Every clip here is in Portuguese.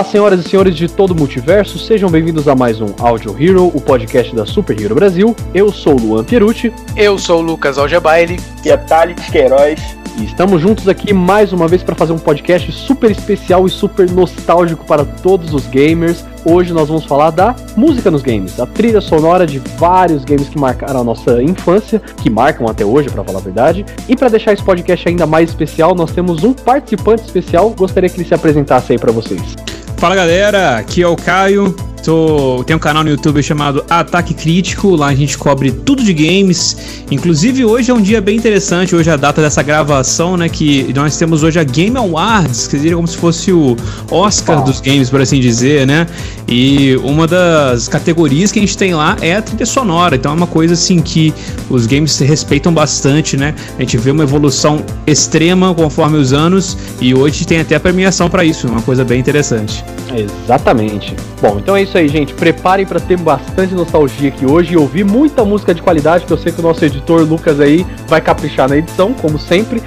Olá, senhoras e senhores de todo o multiverso, sejam bem-vindos a mais um Audio Hero, o podcast da Super Hero Brasil. Eu sou o Luan Pierucci. Eu sou o Lucas Algebaile. E é Thales Queiroz. E estamos juntos aqui mais uma vez para fazer um podcast super especial e super nostálgico para todos os gamers. Hoje nós vamos falar da música nos games, a trilha sonora de vários games que marcaram a nossa infância, que marcam até hoje, para falar a verdade. E para deixar esse podcast ainda mais especial, nós temos um participante especial. Gostaria que ele se apresentasse aí para vocês. Fala galera, aqui é o Caio. Tô, tem um canal no YouTube chamado Ataque Crítico, lá a gente cobre tudo de games. Inclusive hoje é um dia bem interessante, hoje é a data dessa gravação, né? Que nós temos hoje a Game Awards, que seria como se fosse o Oscar dos games, por assim dizer, né? E uma das categorias que a gente tem lá é a trilha sonora. Então é uma coisa assim que os games se respeitam bastante, né? A gente vê uma evolução extrema conforme os anos e hoje tem até premiação para isso, uma coisa bem interessante. Exatamente. Bom, então é isso aí, gente. Preparem para ter bastante nostalgia aqui hoje e ouvir muita música de qualidade, que eu sei que o nosso editor Lucas aí vai caprichar na edição, como sempre.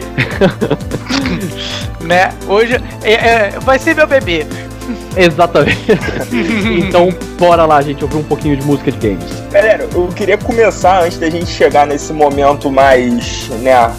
né? Hoje é, é, vai ser meu bebê. Exatamente. então, bora lá, gente, ouvir um pouquinho de música de games. Galera, eu queria começar antes da gente chegar nesse momento mais, né,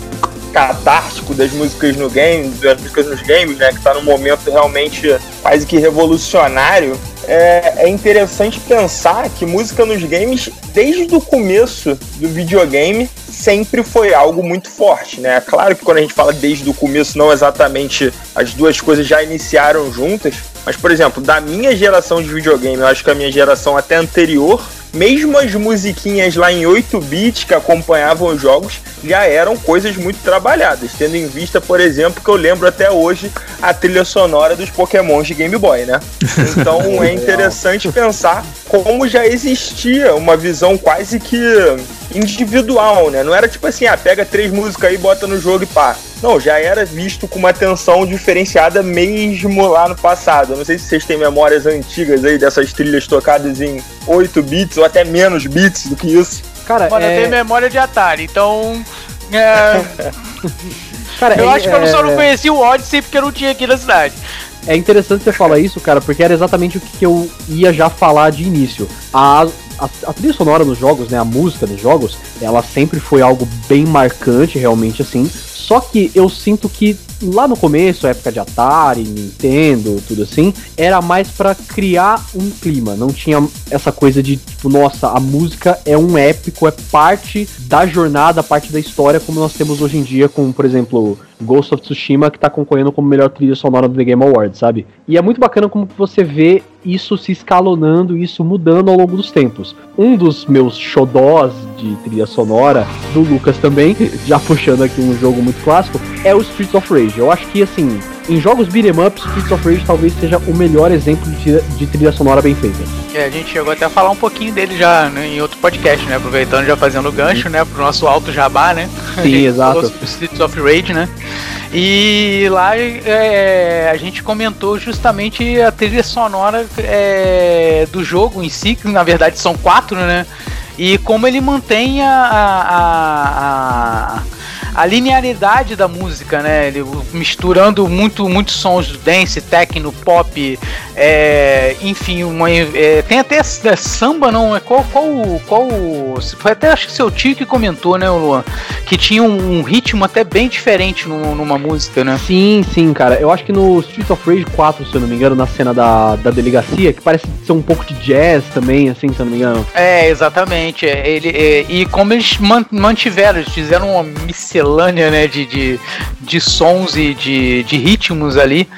catártico das músicas no game, das músicas nos games, né, que tá num momento realmente quase que revolucionário. É, é interessante pensar que música nos games, desde o começo do videogame, sempre foi algo muito forte, né? Claro que quando a gente fala desde o começo, não exatamente as duas coisas já iniciaram juntas, mas, por exemplo, da minha geração de videogame, eu acho que a minha geração até anterior, mesmo as musiquinhas lá em 8 bits que acompanhavam os jogos já eram coisas muito trabalhadas, tendo em vista, por exemplo, que eu lembro até hoje a trilha sonora dos Pokémon de Game Boy, né? Então é interessante pensar como já existia uma visão quase que individual, né? Não era tipo assim, ah, pega três músicas aí, bota no jogo e pá. Não, já era visto com uma atenção diferenciada mesmo lá no passado. Eu não sei se vocês têm memórias antigas aí dessas trilhas tocadas em 8 bits ou até menos bits do que isso. Cara, Mano, é... eu tenho memória de Atari, então. É... cara, eu é, acho que eu só não é- conhecia o Odyssey porque eu não tinha aqui na cidade. É interessante você falar isso, cara, porque era exatamente o que eu ia já falar de início. A, a, a, trilha sonora nos jogos, né, a música dos jogos, ela sempre foi algo bem marcante, realmente, assim. Só que eu sinto que lá no começo, época de Atari, Nintendo, tudo assim, era mais para criar um clima. Não tinha essa coisa de, tipo, nossa, a música é um épico, é parte da jornada, parte da história, como nós temos hoje em dia com, por exemplo, Ghost of Tsushima, que tá concorrendo como melhor trilha sonora do The Game Awards, sabe? E é muito bacana como você vê isso se escalonando, isso mudando ao longo dos tempos. Um dos meus xodós de trilha sonora, do Lucas também, já puxando aqui um jogo muito clássico, é o Streets of Rage. Eu acho que, assim, em jogos beat'em up, Streets of Rage talvez seja o melhor exemplo de, de trilha sonora bem feita. É, a gente chegou até a falar um pouquinho dele já né, em outro podcast, né? Aproveitando já fazendo o gancho, né? Pro nosso alto jabá, né? Sim, exato. Streets of Rage, né? E lá é, a gente comentou justamente a trilha sonora é, do jogo em si, que na verdade são quatro, né? E como ele mantém a, a, a a linearidade da música, né? Ele, misturando muito, muitos sons do dance, techno, pop, é, enfim, uma, é, tem até é, samba, não? É qual, qual, qual. Foi até acho que seu tio que comentou, né, Luan? Que tinha um, um ritmo até bem diferente no, numa música, né? Sim, sim, cara. Eu acho que no Street of Rage 4, se eu não me engano, na cena da, da delegacia, que parece ser um pouco de jazz também, assim, se eu não me engano. É, exatamente. É, ele, é, e como eles mantiveram, eles fizeram uma miscelânea, né, de, de, de sons e de, de ritmos ali.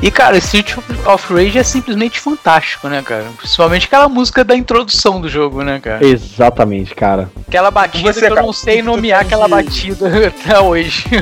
E, cara, Street of Rage é simplesmente fantástico, né, cara? Principalmente aquela música da introdução do jogo, né, cara? Exatamente, cara. Aquela batida Você, que eu cara, não sei nomear aquela de... batida até hoje.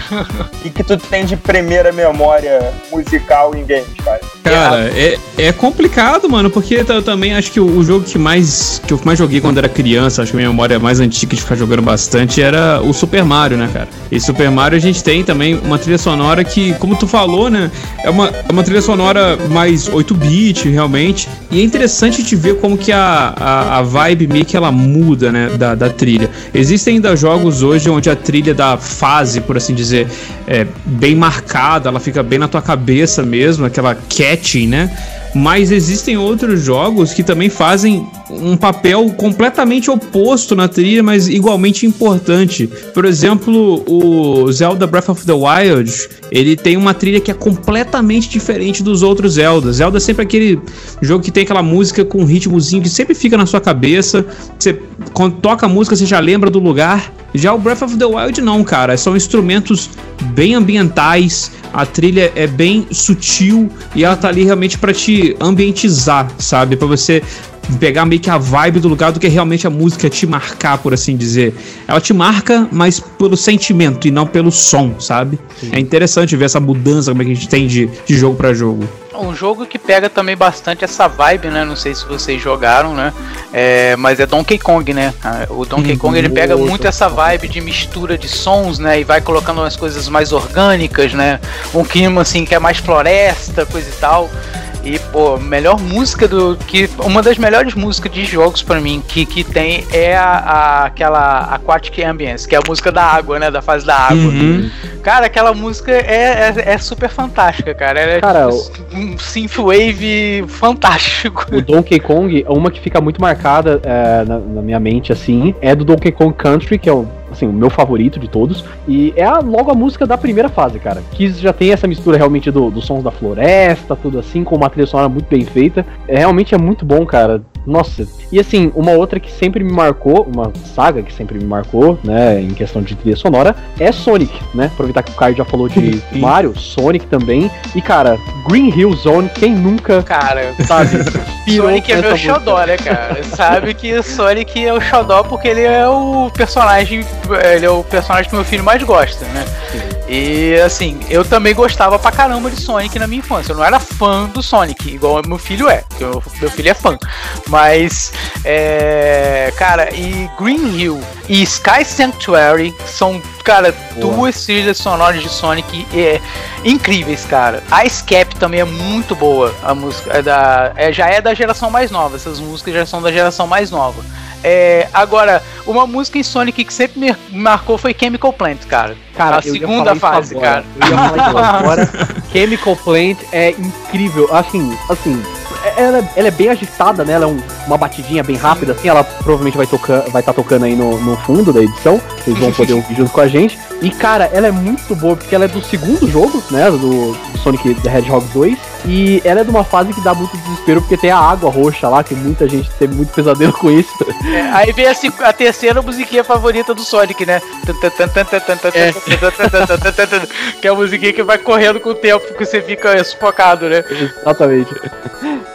E que tu tem de primeira memória musical em games, cara? Cara, é, é complicado, mano, porque eu também acho que o, o, jogo que mais que eu mais joguei quando era criança, acho que a minha memória mais antiga de ficar jogando bastante era o Super Mario, né, cara? E Super Mario a gente tem também uma trilha sonora que, como tu falou, né, é uma, é uma trilha sonora mais 8-bit, realmente. E é interessante te ver como que a, a, a, vibe meio que ela muda, né, da, da trilha. Existem ainda jogos hoje onde a trilha da fase, por assim dizer, é bem marcada, ela fica bem na tua cabeça mesmo, aquela catchy, né? Mas existem outros jogos que também fazem um papel completamente oposto na trilha, mas igualmente importante. Por exemplo, o Zelda Breath of the Wild, ele tem uma trilha que é completamente diferente dos outros Zelda. Zelda é sempre aquele jogo que tem aquela música com um ritmozinho que sempre fica na sua cabeça. Você quando toca a música, você já lembra do lugar. Já o Breath of the Wild não, cara. São instrumentos bem ambientais, a trilha é bem sutil e ela tá ali realmente para te ambientizar, sabe? Para você pegar meio que a vibe do lugar do que realmente a música te marcar, por assim dizer. Ela te marca, mas pelo sentimento e não pelo som, sabe? Sim. É interessante ver essa mudança como é que a gente tem de, de jogo para jogo. Um jogo que pega também bastante essa vibe, né? Não sei se vocês jogaram, né? É, mas é Donkey Kong, né? O Donkey hum, Kong ele pega muito essa vibe de mistura de sons, né? E vai colocando umas coisas mais orgânicas, né? Um clima assim que é mais floresta, coisa e tal. E, pô, melhor música do. que Uma das melhores músicas de jogos para mim que, que tem é a, a, aquela Aquatic Ambience, que é a música da água, né? Da fase da água. Uhum. Cara, aquela música é, é, é, super fantástica, cara. Ela é cara, tipo, um synthwave fantástico. O Donkey Kong, uma que fica muito marcada é, na, na minha mente, assim, é do Donkey Kong Country, que é o assim, o meu favorito de todos. E é a, logo a música da primeira fase, cara. Que já tem essa mistura realmente do, dos sons da floresta, tudo assim, com uma trilha sonora muito bem feita. É, realmente é muito bom, cara. Nossa. E assim, uma outra que sempre me marcou, uma saga que sempre me marcou, né, em questão de trilha sonora, é Sonic, né? Aproveitar que o Caio já falou de Mario, Sonic também. E cara, Green Hill Zone, quem nunca. Cara, sabe? Sonic é meu xodó, né, cara? sabe que o Sonic é o xodó porque ele é o personagem. Ele é o personagem que meu filho mais gosta, né? Sim. E assim, eu também gostava pra caramba de Sonic na minha infância. Eu não era fã do Sonic, igual meu filho é, porque meu filho é fã. Mas, é, cara, e Green Hill e Sky Sanctuary são, cara, Boa. duas trilhas sonoras de Sonic é, incríveis, cara. A Escape também é muito boa. A música é da, é, já é da geração mais nova. Essas músicas já são da geração mais nova. É, agora, uma música em Sonic que sempre me marcou foi Chemical Plant, cara. Cara, a segunda fase, cara. Eu ia falar isso agora. Chemical Plant é incrível. Assim, assim, ela, ela, é bem agitada, né? Ela é um, uma batidinha bem rápida, assim. Ela provavelmente vai tocar, vai estar tá tocando aí no, no fundo da edição. Vocês vão poder ouvir junto com a gente. E cara, ela é muito boa porque ela é do segundo jogo, né? Do, do Sonic the Hedgehog 2. E ela é de uma fase que dá muito desespero porque tem a água roxa lá, que muita gente tem muito pesadelo com isso. É, aí vem a, a, terceira musiquinha favorita do Sonic, né? É. que é a musiquinha que vai correndo com o tempo, que você fica sufocado, né? Exatamente.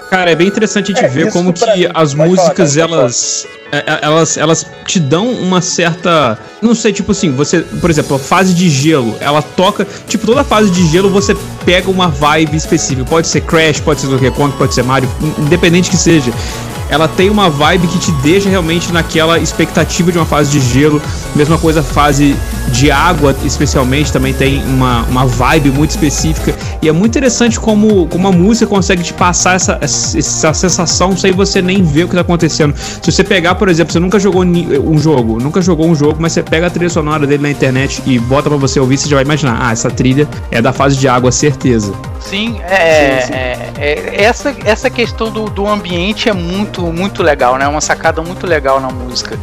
Cara, é bem interessante de é, ver como que mim, as músicas falar, elas, é, é, elas elas te dão uma certa, não sei, tipo assim, você, por exemplo, a fase de gelo, ela toca, tipo toda fase de gelo você pega uma vibe específica. Pode ser Crash, pode ser Donkey Kong, pode ser Mario, independente que seja ela tem uma vibe que te deixa realmente naquela expectativa de uma fase de gelo. Mesma coisa fase de água, especialmente, também tem uma, uma vibe muito específica. E é muito interessante como, como a música consegue te passar essa, essa sensação sem você nem ver o que tá acontecendo. Se você pegar, por exemplo, você nunca jogou um jogo, nunca jogou um jogo, mas você pega a trilha sonora dele na internet e bota para você ouvir, você já vai imaginar, ah, essa trilha é da fase de água, certeza. Sim, é, sim, sim. é, é essa, essa questão do, do ambiente é muito, muito legal, né? Uma sacada muito legal na música.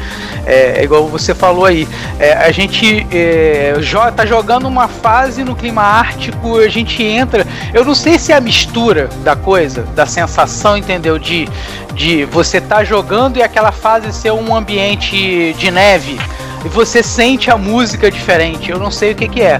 É, é igual você falou aí, é, a gente é, tá jogando uma fase no clima ártico, a gente entra. Eu não sei se é a mistura da coisa, da sensação, entendeu? De, de você tá jogando e aquela fase ser um ambiente de neve e você sente a música diferente. Eu não sei o que, que é.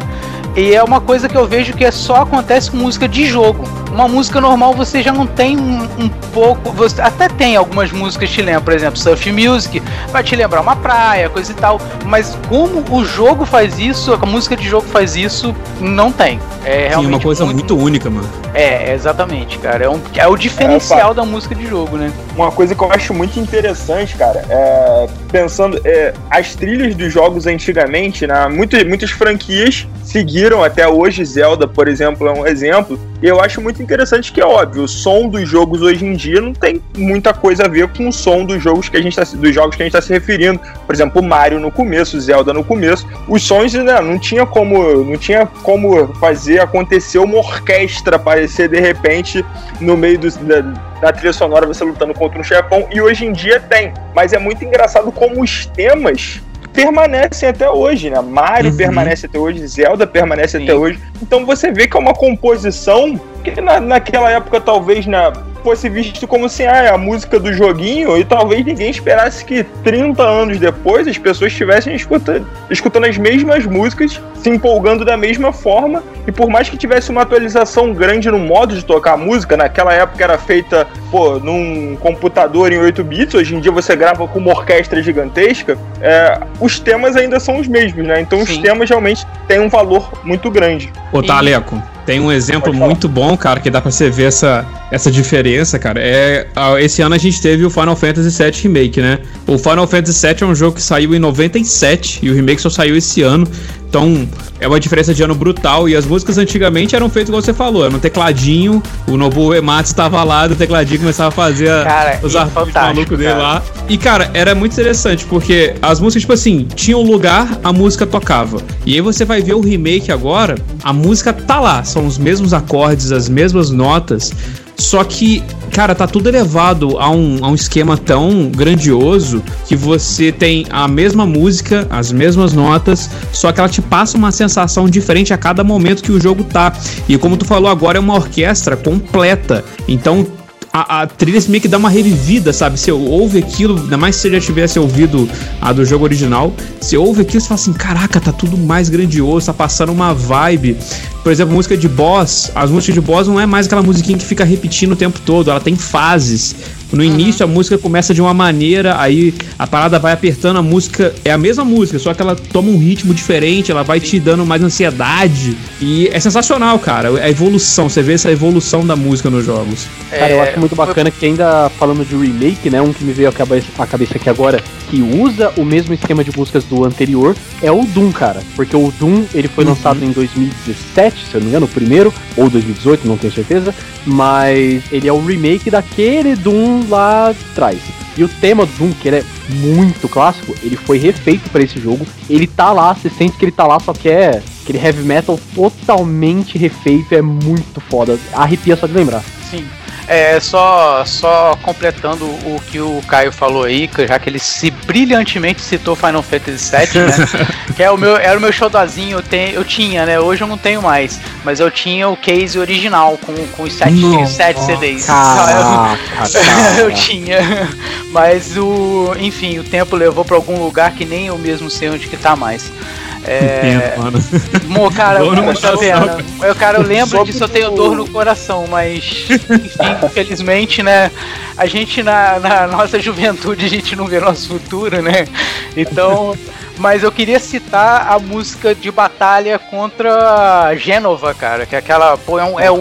E é uma coisa que eu vejo que é só acontece com música de jogo. Uma música normal você já não tem um, um pouco. Você até tem algumas músicas que te lembram, por exemplo, Surf Music, vai te lembrar uma praia, coisa e tal. Mas como o jogo faz isso, a música de jogo faz isso, não tem. É realmente Sim, uma coisa muito, muito única, mano. É, exatamente, cara. É, um, é o diferencial é, da música de jogo, né? Uma coisa que eu acho muito interessante, cara, é pensando, é, as trilhas dos jogos antigamente, né, muitas, muitas franquias seguiram até hoje, Zelda, por exemplo, é um exemplo, e eu acho muito interessante que é óbvio, o som dos jogos hoje em dia não tem muita coisa a ver com o som dos jogos que a gente tá, dos jogos que a gente está se referindo. Por exemplo, Mario no começo, Zelda no começo, os sons né, não tinha como não tinha como fazer acontecer uma orquestra aparecer de repente no meio do, da, da trilha sonora você lutando contra um chefão e hoje em dia tem. Mas é muito engraçado como os temas permanecem até hoje, né? Mario uhum. permanece até hoje, Zelda permanece Sim. até hoje. Então você vê que é uma composição que na, naquela época talvez na fosse visto como assim, ah, é a música do joguinho, e talvez ninguém esperasse que 30 anos depois as pessoas estivessem escutando, escutando as mesmas músicas, se empolgando da mesma forma, e por mais que tivesse uma atualização grande no modo de tocar a música, naquela época era feita, pô, num computador em 8 bits, hoje em dia você grava com uma orquestra gigantesca, é, os temas ainda são os mesmos, né? Então Sim. os temas realmente têm um valor muito grande. Ô, Taleco, tem um exemplo muito bom, cara, que dá pra você ver essa, essa diferença, cara. É, esse ano a gente teve o Final Fantasy VII Remake, né? O Final Fantasy VII é um jogo que saiu em 97 e o remake só saiu esse ano. Então, é uma diferença de ano brutal. E as músicas antigamente eram feitas igual você falou, era um tecladinho, o Nobu Ematsu estava lá, do tecladinho começava a fazer cara, os artigos malucos dele lá. E, cara, era muito interessante, porque as músicas, tipo assim, tinham lugar, a música tocava. E aí você vai ver o remake agora, a música tá lá, são os mesmos acordes, as mesmas notas. Só que, cara, tá tudo elevado a um, a um esquema tão grandioso que você tem a mesma música, as mesmas notas, só que ela te passa uma sensação diferente a cada momento que o jogo tá. E como tu falou agora, é uma orquestra completa. Então a, a, trilha meio que dá uma revivida, sabe? Você ouve aquilo, ainda mais se você já tivesse ouvido a do jogo original, você ouve aquilo e fala assim: caraca, tá tudo mais grandioso, tá passando uma vibe. Por exemplo, música de boss, as músicas de boss não é mais aquela musiquinha que fica repetindo o tempo todo, ela tem fases. No início a música começa de uma maneira, aí a parada vai apertando, a música é a mesma música, só que ela toma um ritmo diferente, ela vai te dando mais ansiedade. E é sensacional, cara. A evolução, você vê essa evolução da música nos jogos. Cara, eu acho muito bacana que ainda falando de remake, né? Um que me veio à cabeça, à cabeça aqui agora, que usa o mesmo esquema de músicas do anterior, é o Doom, cara. Porque o Doom, ele foi uhum. lançado em 2017, se eu não me engano, o primeiro, ou 2018, não tenho certeza. Mas ele é o remake daquele Doom lá atrás. E o tema do Doom, que ele é muito clássico, ele foi refeito para esse jogo. Ele tá lá, você sente que ele tá lá, só que é aquele heavy metal totalmente refeito, é muito foda. Arrepia só de lembrar. Sim. É, só, só completando o que o Caio falou aí, já que ele se brilhantemente citou Final Fantasy VII, né? que é o meu, era o meu showzinho, eu, te, eu tinha, né? Hoje eu não tenho mais, mas eu tinha o case original com, com os sete, sete CDs. Caraca, eu tinha. Mas o. Enfim, o tempo levou para algum lugar que nem eu mesmo sei onde que tá mais. É... mano. Mo, cara, eu, tá vendo? eu, cara, eu lembro disso, eu tenho dor no coração, mas enfim, infelizmente, né? A gente na, na nossa juventude a gente não vê nosso futuro, né? Então. Mas eu queria citar a música de batalha contra Gênova, cara. Que é aquela. Pô, é um, é um,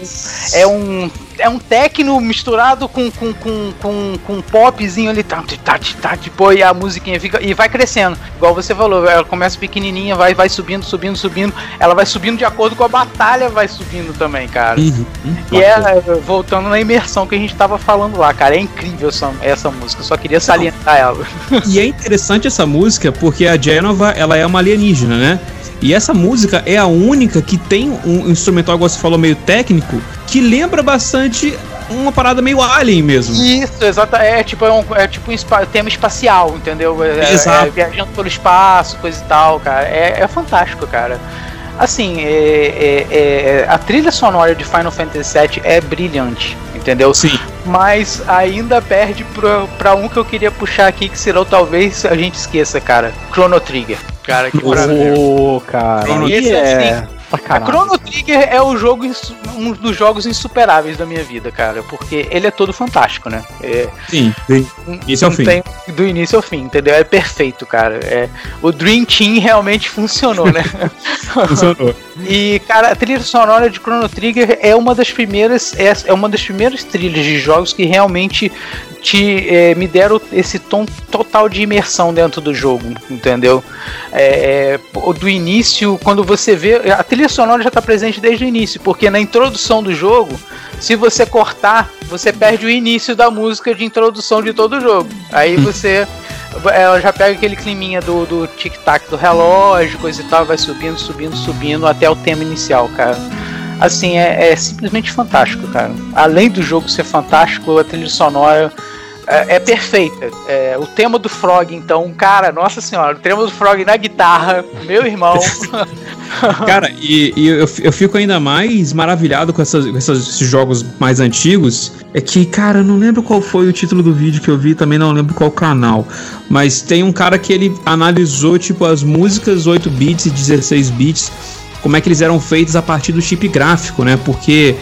é um é um techno misturado com, com, com, com, com um popzinho ali, tá, tá, tá, tipo, e a musiquinha fica e vai crescendo. Igual você falou, ela começa pequenininha, vai, vai subindo, subindo, subindo. Ela vai subindo de acordo com a batalha, vai subindo também, cara. Uhum, e é, voltando na imersão que a gente tava falando lá, cara, é incrível essa, essa música, só queria salientar ela. E é interessante essa música porque a Genova, ela é uma alienígena, né? E essa música é a única que tem um instrumental, igual você falou, meio técnico, que lembra bastante uma parada meio alien mesmo. Isso, exato. É tipo, é, um, é tipo um tema espacial, entendeu? É, Exato. É, viajando pelo espaço, coisa e tal, cara. É, é fantástico, cara. Assim, é, é, é, a trilha sonora de Final Fantasy VII é brilhante, entendeu? Sim. Mas ainda perde pra, pra um que eu queria puxar aqui, que será talvez a gente esqueça, cara. Chrono Trigger. Cara, que maravilha. Oh, cara. Chrono Trigger é... Assim, Sacanagem. A Chrono Trigger é o jogo, um dos jogos insuperáveis da minha vida, cara, porque ele é todo fantástico, né? É, Sim, do início ao fim. Tem, do início ao fim, entendeu? É perfeito, cara. É, o Dream Team realmente funcionou, né? funcionou. E, cara, a trilha sonora de Chrono Trigger é uma das primeiras, é, é uma das primeiras trilhas de jogos que realmente te é, me deram esse tom total de imersão dentro do jogo, entendeu? É, é do início, quando você vê. A trilha sonora já está presente desde o início, porque na introdução do jogo, se você cortar, você perde o início da música de introdução de todo o jogo. Aí hum. você. Ela já pega aquele climinha do, do tic-tac do relógio, coisa e tal, vai subindo, subindo, subindo até o tema inicial, cara assim, é, é, simplesmente fantástico, cara. Além do jogo ser fantástico, a trilha sonora é, é perfeita. É, o tema do Frog, então, cara, nossa senhora, o tema do Frog na guitarra, meu irmão. cara, e, e eu, eu, fico ainda mais maravilhado com, essas, com esses jogos mais antigos. É que, cara, eu não lembro qual foi o título do vídeo que eu vi, também não lembro qual canal. Mas tem um cara que ele analisou, tipo, as músicas 8 bits e 16 bits como é que eles eram feitos a partir do chip gráfico, né? Porque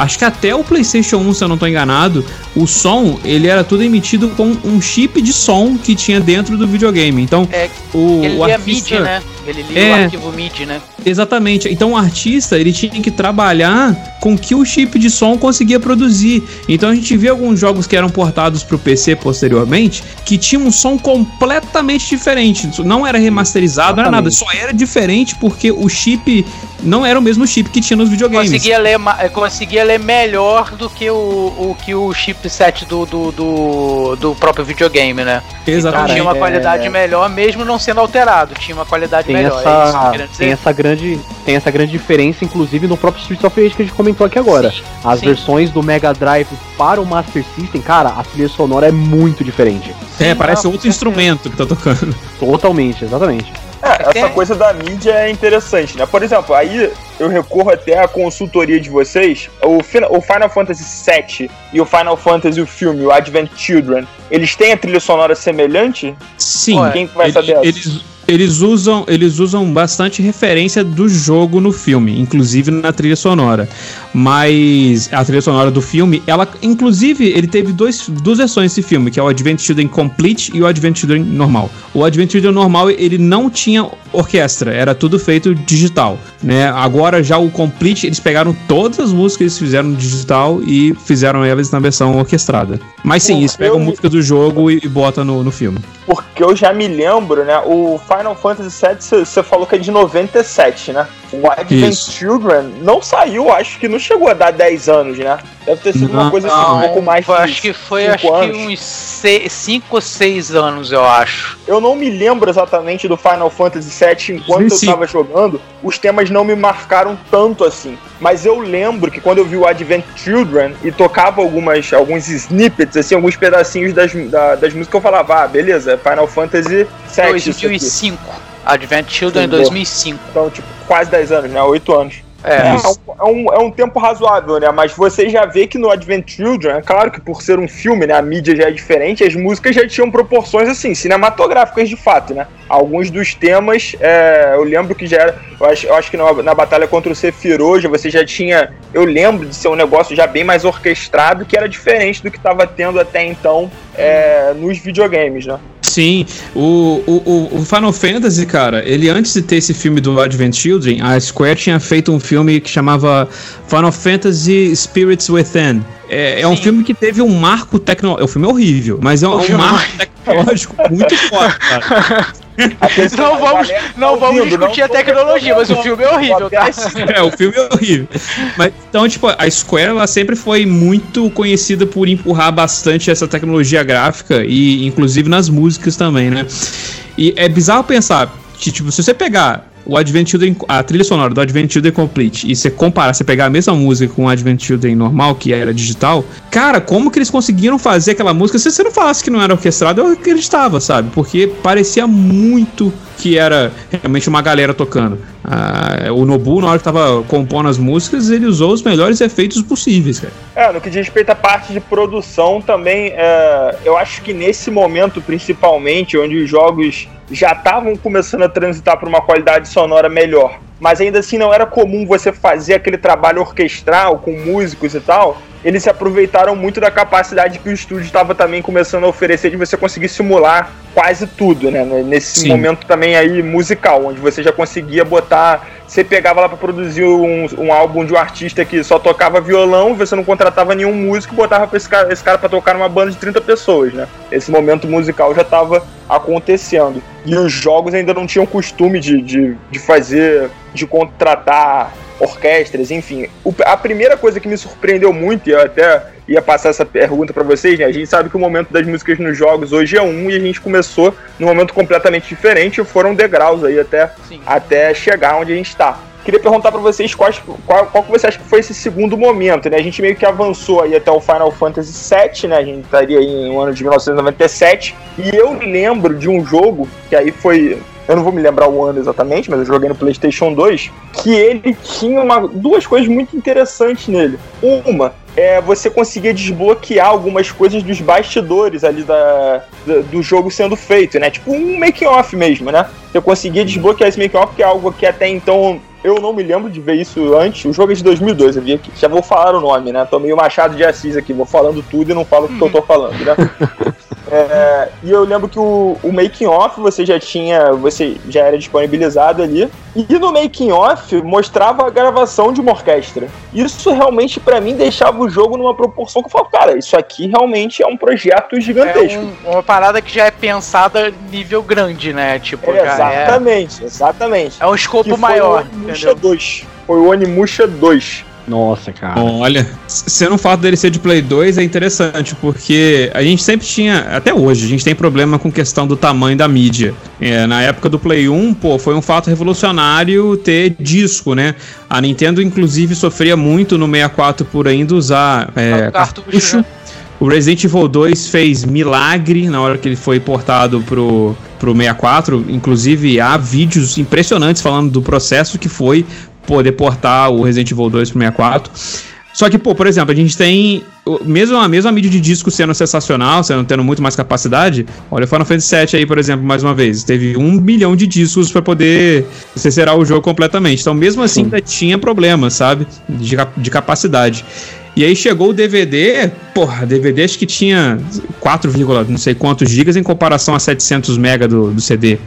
acho que até o PlayStation 1, se eu não estou enganado, o som ele era tudo emitido com um chip de som que tinha dentro do videogame. Então, é, o, ele o artista, MIDI, né? Ele lia é, o arquivo MIDI, né? Exatamente. Então o artista ele tinha que trabalhar com que o chip de som conseguia produzir. Então a gente vê alguns jogos que eram portados para o PC posteriormente que tinham um som completamente diferente. Não era remasterizado, não era nada. Só era diferente porque o chip não era o mesmo chip que tinha nos videogames. Conseguia ler, conseguia ler melhor do que o, o que o chipset do, do, do, do próprio videogame, né? Exatamente. Então tinha uma qualidade é... melhor, mesmo não sendo alterado. Tinha uma qualidade tem melhor. Essa, é tem essa grande tem essa grande diferença, inclusive no próprio Streets of Rage que a gente comentou aqui agora. Sim, As sim. versões do Mega Drive para o Master System, cara, a trilha sonora é muito diferente. É, parece outro instrumento que tá tocando. Totalmente, exatamente. É, essa coisa da mídia é interessante, né? Por exemplo, aí eu recorro até à consultoria de vocês. O, o Final Fantasy VII e o Final Fantasy o filme, o Advent Children, eles têm a trilha sonora semelhante? Sim. Quem vai saber? Eles, eles usam, eles usam bastante referência do jogo no filme, inclusive na trilha sonora. Mas a trilha sonora do filme, ela, inclusive, ele teve dois, duas versões desse filme, que é o Advent Children Complete e o Advent Children normal. O Advent Children normal, ele não tinha orquestra, era tudo feito digital, né? Agora já o Complete, eles pegaram todas as músicas que eles fizeram digital e fizeram elas na versão orquestrada. Mas sim, eles pegam eu... música do jogo e, e botam no, no filme. Porque eu já me lembro, né? O Final Fantasy VII, você falou que é de 97, né? O Advent Isso. Children não saiu, acho que não chegou a dar 10 anos, né? Deve ter sido não, uma coisa assim, um pouco mais. Foi, acho que foi acho anos. que uns 5 ou 6 anos, eu acho. Eu não me lembro exatamente do Final Fantasy VII enquanto sim, eu tava jogando. Os temas não me marcaram tanto assim. Mas eu lembro que quando eu vi o Advent Children e tocava algumas, alguns snippets, assim, alguns pedacinhos das, da, das músicas, eu falava, ah, beleza, Final Fantasy VII. 2005. Advent Children em 2005. Então, tipo, quase 10 anos, né? 8 anos. É, é, é, um, é um tempo razoável, né? Mas você já vê que no Advent Children, é claro que por ser um filme, né? A mídia já é diferente, as músicas já tinham proporções, assim, cinematográficas de fato, né? Alguns dos temas, é, eu lembro que já era. Eu acho, eu acho que na, na batalha contra o Sephiroth você já tinha. Eu lembro de ser um negócio já bem mais orquestrado, que era diferente do que estava tendo até então é, nos videogames, né? Sim, o, o, o Final Fantasy, cara, ele antes de ter esse filme do Advent Children, a Square tinha feito um filme que chamava Final Fantasy Spirits Within. É, é um filme que teve um marco tecnológico. O filme é horrível, mas é um, um marco tecnológico muito forte, cara. não vamos, não tá vamos discutir não, a tecnologia, mas o filme é horrível, tá? É, o filme é horrível. Mas, então, tipo, a Square ela sempre foi muito conhecida por empurrar bastante essa tecnologia gráfica e inclusive nas músicas também, né? E é bizarro pensar que, tipo, se você pegar o Advent Children, a trilha sonora do Advent Children Complete, e você comparar, você pegar a mesma música com o Advent Children normal, que era digital, cara, como que eles conseguiram fazer aquela música? Se você não falasse que não era orquestrado, eu acreditava, sabe? Porque parecia muito que era realmente uma galera tocando. Ah, o Nobu, na hora que tava compondo as músicas, ele usou os melhores efeitos possíveis, cara. É, no que diz respeito à parte de produção também, é, eu acho que nesse momento, principalmente, onde os jogos já estavam começando a transitar para uma qualidade sonora melhor, mas ainda assim não era comum você fazer aquele trabalho orquestral com músicos e tal, eles se aproveitaram muito da capacidade que o estúdio estava também começando a oferecer de você conseguir simular quase tudo, né? Nesse Sim. momento também aí musical, onde você já conseguia botar. Você pegava lá para produzir um, um, álbum de um artista que só tocava violão, você não contratava nenhum músico, botava esse cara, esse cara para tocar numa banda de 30 pessoas, né? Esse momento musical já estava acontecendo. E os jogos ainda não tinham costume de, de, de fazer, de contratar orquestras, enfim. A primeira coisa que me surpreendeu muito, e eu até ia passar essa pergunta para vocês, né? A gente sabe que o momento das músicas nos jogos hoje é um e a gente começou num momento completamente diferente, foram degraus aí até, até chegar onde a gente está. Queria perguntar para vocês quais, qual, qual que você acha que foi esse segundo momento, né? A gente meio que avançou aí até o Final Fantasy VII, né? A gente estaria aí no ano de 1997. E eu lembro de um jogo que aí foi eu não vou me lembrar o ano exatamente, mas eu joguei no PlayStation 2, que ele tinha uma, duas coisas muito interessantes nele. Uma é você conseguia desbloquear algumas coisas dos bastidores ali da, do, do jogo sendo feito, né? Tipo um making-off mesmo, né? Você conseguia desbloquear esse making-off, que é algo que até então eu não me lembro de ver isso antes. O jogo é de 2002, eu vi aqui. Já vou falar o nome, né? Tô meio Machado de Assis aqui, vou falando tudo e não falo o que eu tô falando, né? É, e eu lembro que o, o making off você já tinha, você já era disponibilizado ali. E no making off mostrava a gravação de uma orquestra. Isso realmente para mim deixava o jogo numa proporção que eu falava, cara, isso aqui realmente é um projeto gigantesco. É um, uma parada que já é pensada nível grande, né? Tipo, é, exatamente, é... exatamente. É um escopo maior. Foi o Onimusha 2. Foi o Onimusha 2. Nossa, cara. Bom, olha, sendo um fato dele ser de Play 2 é interessante, porque a gente sempre tinha, até hoje, a gente tem problema com questão do tamanho da mídia. É, na época do Play 1, pô, foi um fato revolucionário ter disco, né? A Nintendo, inclusive, sofria muito no 64 por ainda usar é, cartucho. Né? O Resident Evil 2 fez milagre na hora que ele foi portado pro, pro 64. Inclusive, há vídeos impressionantes falando do processo que foi poder portar o Resident Evil 2 pro 64. Só que, pô, por exemplo, a gente tem mesmo a mesma mídia de disco sendo sensacional, sendo tendo muito mais capacidade. Olha o Final Fantasy VII aí, por exemplo, mais uma vez, teve um bilhão de discos para poder zerar o jogo completamente. Então, mesmo assim, ainda tinha problemas, sabe, de, de capacidade. E aí chegou o DVD, porra, DVD acho que tinha 4, não sei quantos gigas em comparação a 700 mega do, do CD.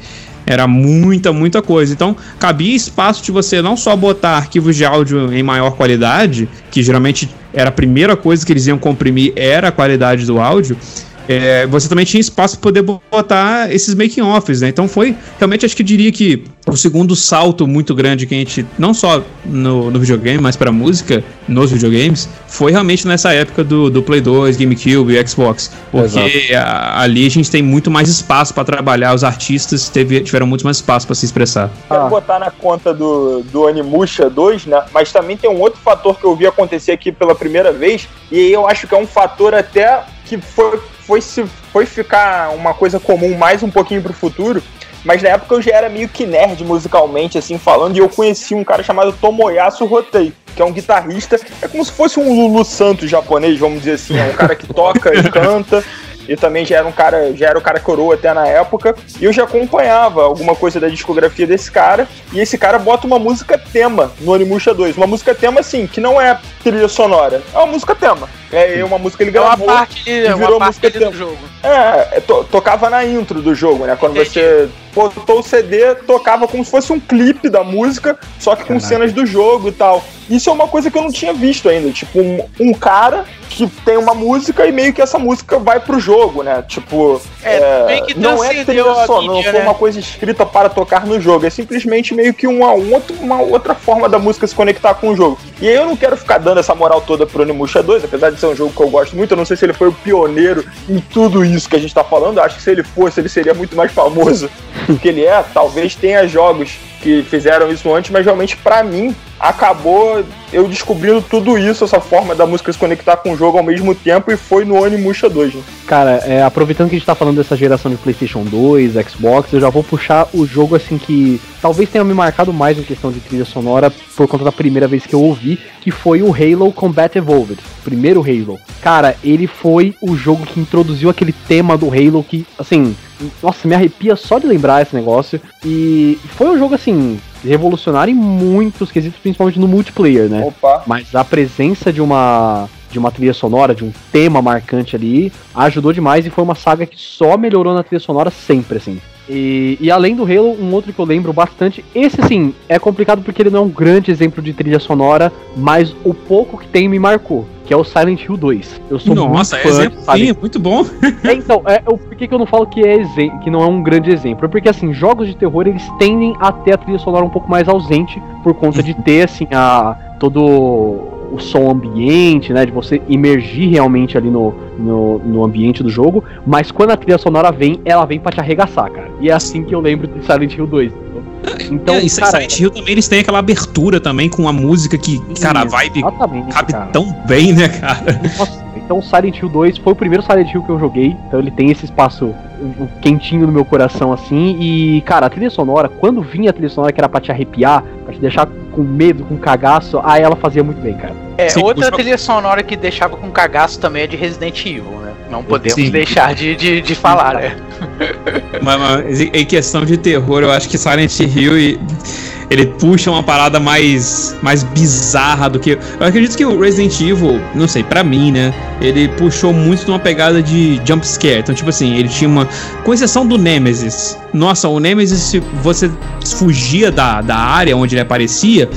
Era muita, muita coisa. Então, cabia espaço de você não só botar arquivos de áudio em maior qualidade, que geralmente era a primeira coisa que eles iam comprimir, era a qualidade do áudio, é, você também tinha espaço para poder botar esses making-offs, né? Então foi, realmente acho que diria que o segundo salto muito grande que a gente, não só no, no videogame, mas para música, nos videogames, foi realmente nessa época do, do Play 2, GameCube e Xbox. Porque a, ali a gente tem muito mais espaço para trabalhar, os artistas teve, tiveram muito mais espaço para se expressar. Quero ah. botar na conta do, do Animusha 2, né? Mas também tem um outro fator que eu vi acontecer aqui pela primeira vez, e aí eu acho que é um fator até que foi foi, se, foi ficar uma coisa comum mais um pouquinho pro futuro, mas na época eu já era meio que nerd musicalmente, assim, falando, e eu conheci um cara chamado Tomoyasu Rotei, que é um guitarrista, é como se fosse um Lulu Santos japonês, vamos dizer assim, é um cara que toca e canta, e também já era um cara, já era o cara coroa até na época, e eu já acompanhava alguma coisa da discografia desse cara, e esse cara bota uma música tema no Onimusha 2. Uma música tema, assim, que não é trilha sonora, é uma música tema. É uma música que ele gravou. É uma parte, e virou uma parte música do jogo. É, é to, tocava na intro do jogo, né? Quando Entendi. você botou o CD, tocava como se fosse um clipe da música, só que com Caraca. cenas do jogo e tal. Isso é uma coisa que eu não tinha visto ainda. Tipo, um, um cara que tem uma música e meio que essa música vai pro jogo, né? Tipo, é, é, não é trilha sonora, não foi né? uma coisa escrita para tocar no jogo, é simplesmente meio que uma, outra, uma outra forma da música se conectar com o jogo. E aí eu não quero ficar dando essa moral toda pro Onimusha 2, apesar de ser um jogo que eu gosto muito, eu não sei se ele foi o pioneiro em tudo isso que a gente tá falando, acho que se ele fosse, ele seria muito mais famoso do que ele é. Talvez tenha jogos que fizeram isso antes, mas realmente para mim acabou eu descobrindo tudo isso, essa forma da música se conectar com o jogo ao mesmo tempo, e foi no Onimusha 2. Né? Cara, é, aproveitando que a gente tá falando dessa geração de PlayStation 2, Xbox, eu já vou puxar o jogo assim que talvez tenha me marcado mais em questão de trilha sonora por conta da primeira vez que eu ouvi, que foi o Halo Combat Evolved, primeiro Halo. Cara, ele foi o jogo que introduziu aquele tema do Halo que, assim, nossa, me arrepia só de lembrar esse negócio. E foi um jogo assim revolucionário em muitos quesitos, principalmente no multiplayer, né? Opa. Mas a presença de uma de uma trilha sonora, de um tema marcante ali, ajudou demais e foi uma saga que só melhorou na trilha sonora sempre, assim. E, e, além do Halo, um outro que eu lembro bastante, esse sim, é complicado porque ele não é um grande exemplo de trilha sonora, mas o pouco que tem me marcou, que é o Silent Hill 2. Eu sou Nossa, muito fã, exemplo, sim, muito bom. é, então, é, eu, por que, que eu não falo que, é que não é um grande exemplo? É porque, assim, jogos de terror, eles tendem a ter a trilha sonora um pouco mais ausente, por conta de ter, assim, a, todo o som ambiente, né? De você imergir realmente ali no, no, no, ambiente do jogo. Mas quando a trilha sonora vem, ela vem pra te arregaçar, cara. E é assim que eu lembro de Silent Hill 2. Então, é, e cara, Silent Hill também eles têm aquela abertura também com a música que, cara, a vibe cabe cara. tão bem, né, cara? Nossa, então Silent Hill 2 foi o primeiro Silent Hill que eu joguei, então ele tem esse espaço quentinho no meu coração assim. E, cara, a trilha sonora, quando vinha a trilha sonora que era pra te arrepiar, pra te deixar com medo, com cagaço, aí ela fazia muito bem, cara. É, Sim, outra trilha sonora que deixava com cagaço também é de Resident Evil, né? Não podemos Sim. deixar de, de, de falar, né? Mas, mas, em questão de terror, eu acho que Silent Hill e ele puxa uma parada mais mais bizarra do que eu acredito que o Resident Evil, não sei, para mim, né, ele puxou muito numa pegada de jump scare. Então, tipo assim, ele tinha uma com exceção do Nemesis. Nossa, o Nemesis se você fugia da, da área onde ele aparecia,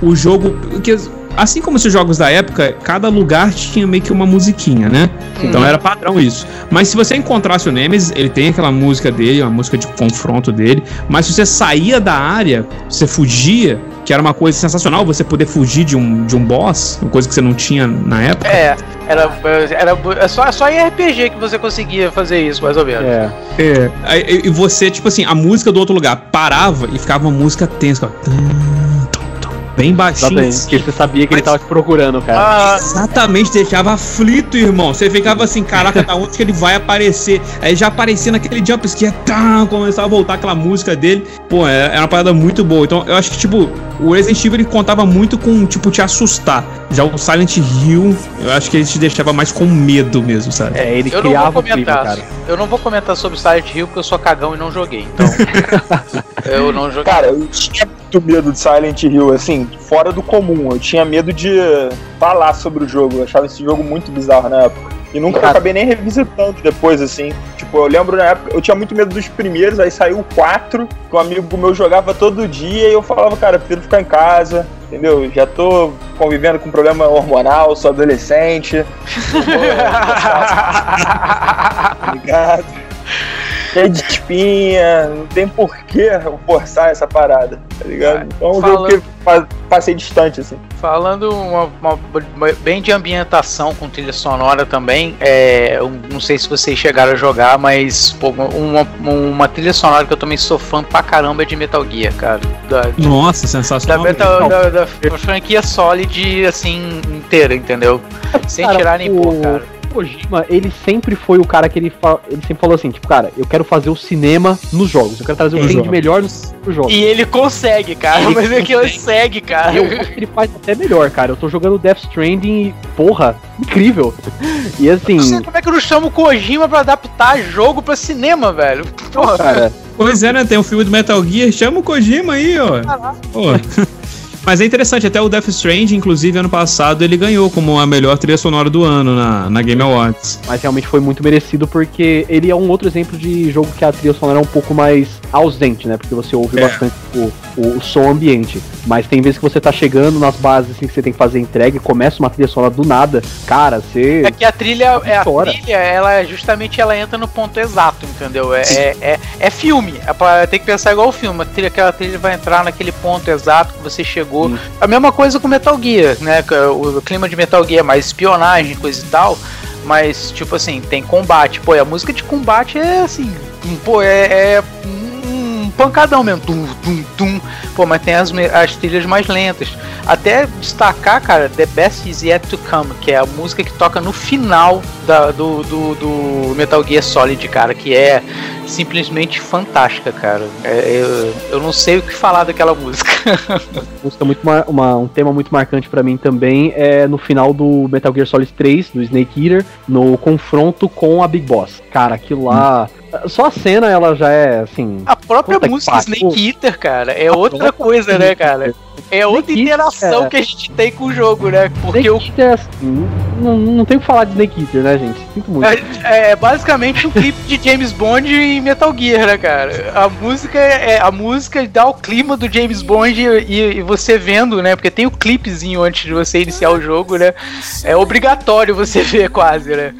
o jogo que assim como os jogos da época, cada lugar tinha meio que uma musiquinha, né? Então era padrão isso. Mas se você encontrasse o Nemesis, ele tem aquela música dele, uma música de confronto dele. Mas se você saía da área, você fugia, que era uma coisa sensacional, você poder fugir de um, de um boss, uma coisa que você não tinha na época. É, era, era, era só, só em RPG que você conseguia fazer isso, mais ou menos. É. é. E você, tipo assim, a música do outro lugar parava e ficava uma música tensa. Bem baixinho. Exatamente, porque você sabia que Mas... ele tava te procurando, cara. Ah, exatamente, deixava aflito, irmão. Você ficava assim, caraca, da onde que ele vai aparecer? Aí já aparecia naquele jump scare, tá, começava a voltar aquela música dele. Pô, era, é, era uma parada muito boa. Então, eu acho que, tipo, o Resident Evil ele contava muito com, tipo, te assustar. Já o Silent Hill, eu acho que ele te deixava mais com medo mesmo, sabe? É, ele eu criava não vou comentar, clima, Eu não vou comentar sobre Silent Hill porque eu sou cagão e não joguei. Então, eu não joguei. Cara, eu tinha muito medo de Silent Hill, assim, fora do comum. Eu tinha medo de falar sobre o jogo. Eu achava esse jogo muito bizarro na época. E nunca Cara. acabei nem revisitando depois, assim. Tipo, eu lembro na época, eu tinha muito medo dos primeiros, aí saiu o 4, que um amigo meu jogava todo dia, e eu falava, cara, prefiro ficar em casa, entendeu? Já tô convivendo com problema hormonal, sou adolescente. Obrigado cheio de espinha, não tem porquê forçar essa parada, tá ligado? Então é um jogo que passei distante, assim. Falando uma, uma, bem de ambientação com trilha sonora também, é, não sei se vocês chegaram a jogar, mas pô, uma, uma trilha sonora que eu também sou fã pra caramba é de Metal Gear, cara. Da, Nossa, sensacional. Da, Metal, da, da, franquia Solid, assim, inteira, entendeu? Sem cara, tirar nem pôr, cara Kojima, ele sempre foi o cara que ele, fa... ele sempre falou assim, tipo, cara, eu quero fazer o cinema nos jogos, eu quero trazer o que tem de melhor nos, nos jogos. E ele consegue, cara, ele mas é que ele consegue, cara. Eu acho que ele faz até melhor, cara. Eu tô jogando Death Stranding e, porra, incrível. E assim... Como é que eu não chamo Kojima pra adaptar jogo pra cinema, velho? Porra. Cara... Pois é, né? Tem um filme do Metal Gear, chama o Kojima aí, ó. Ah, Pô. Mas é interessante, até o Death Strange, inclusive, ano passado, ele ganhou como a melhor trilha sonora do ano na, na Game Awards. Mas realmente foi muito merecido, porque ele é um outro exemplo de jogo que a trilha sonora é um pouco mais ausente, né? Porque você ouve é. bastante o, o, o, som ambiente. Mas tem vezes que você tá chegando nas bases assim, que você tem que fazer entrega e começa uma trilha sonora do nada. Cara, você. É que a trilha, é a trilha, ela justamente ela entra no ponto exato, entendeu? É, é, é, é, filme. É pra, tem que pensar igual o filme. A trilha, aquela trilha vai entrar naquele ponto exato que você chegou jogou. Hum. A mesma coisa com Metal Gear, né? O clima de Metal Gear é mais espionagem, coisa e tal. Mas, tipo assim, tem combate. Pô, a música de combate é assim. Pô, é, é pancadão mesmo. Tum, tum, tum. Pô, mas tem as, as trilhas mais lentas. Até destacar, cara, The Best Is Yet to Come, que é a música que toca no final da, do, do, do, Metal Gear Solid, cara, que é simplesmente fantástica, cara. É, eu, eu não sei o que falar daquela música. música muito uma, um tema muito marcante para mim também é no final do Metal Gear Solid 3, do Snake Eater, no confronto com a Big Boss. Cara, aquilo lá. Hum só a cena, ela já é assim. Própria música Snake Eater, cara, é outra coisa, né, cara? É outra Snake interação Eater, que a gente tem com o jogo, né? Porque Snake Eater, é assim, não, não tem o que falar de Snake Eater, né, gente? Sinto muito. É, é basicamente um clipe de James Bond e Metal Gear, né, cara? A música é a música dá o clima do James Bond e, e você vendo, né? Porque tem o clipezinho antes de você iniciar o jogo, né? É obrigatório você ver quase, né?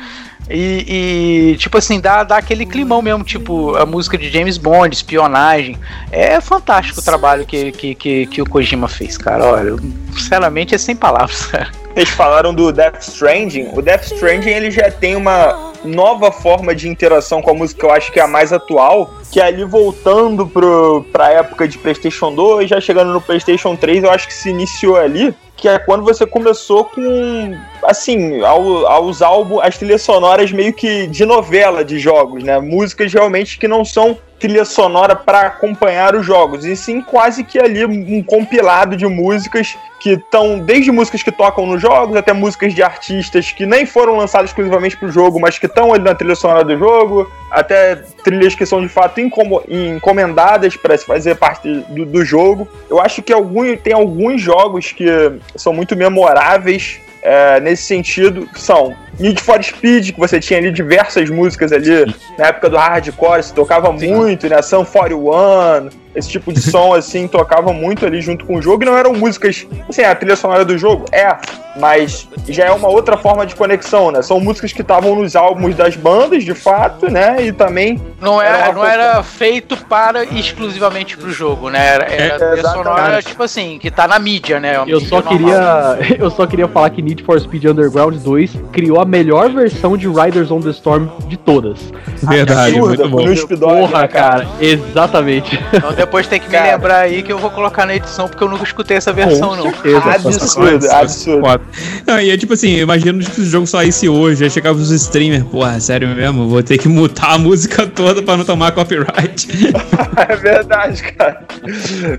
E, e, tipo assim, dá, dá aquele climão mesmo, tipo, a música de James Bond, espionagem. É fantástico o trabalho que, que, que, que o Kojima fez, cara. Olha, sinceramente é sem palavras, cara. Vocês falaram do Death Stranding. O Death Stranding ele já tem uma nova forma de interação com a música que eu acho que é a mais atual, que é ali voltando pro, pra época de PlayStation 2, já chegando no PlayStation 3, eu acho que se iniciou ali que é quando você começou com, assim, ao, aos álbuns, as trilhas sonoras meio que de novela de jogos, né? Músicas realmente que não são trilha sonora para acompanhar os jogos, e sim quase que ali um compilado de músicas que estão desde músicas que tocam nos jogos até músicas de artistas que nem foram lançadas exclusivamente para o jogo, mas que estão ali na trilha sonora do jogo, até trilhas que são de fato encomendadas para fazer parte do, do, jogo. Eu acho que algum, tem alguns jogos que são muito memoráveis é, nesse sentido, são Need for Speed, que você tinha ali diversas músicas ali na época do hardcore, se tocava Sim. muito, né? Sun 41, esse tipo de som assim, tocava muito ali junto com o jogo e não eram músicas, assim, a trilha sonora do jogo é, mas já é uma outra forma de conexão, né? São músicas que estavam nos álbuns das bandas, de fato, né? E também não era, era não era feito para exclusivamente pro jogo, né? Era, era é, trilha sonora tipo assim, que tá na mídia, né? Eu só queria eu só queria falar que Need for Speed Underground 2 criou a melhor versão de Riders on the Storm de todas. Verdade, Absurda, muito bom. Porra, cara, exatamente. Então depois tem que cara, me lembrar aí que eu vou colocar na edição, porque eu nunca escutei essa versão, não. Certeza, absurdo, absurdo. Não, e é tipo assim, imagina tipo, se o jogo saísse hoje, aí chegava os streamers, porra, sério mesmo, vou ter que mutar a música toda pra não tomar copyright. é verdade, cara.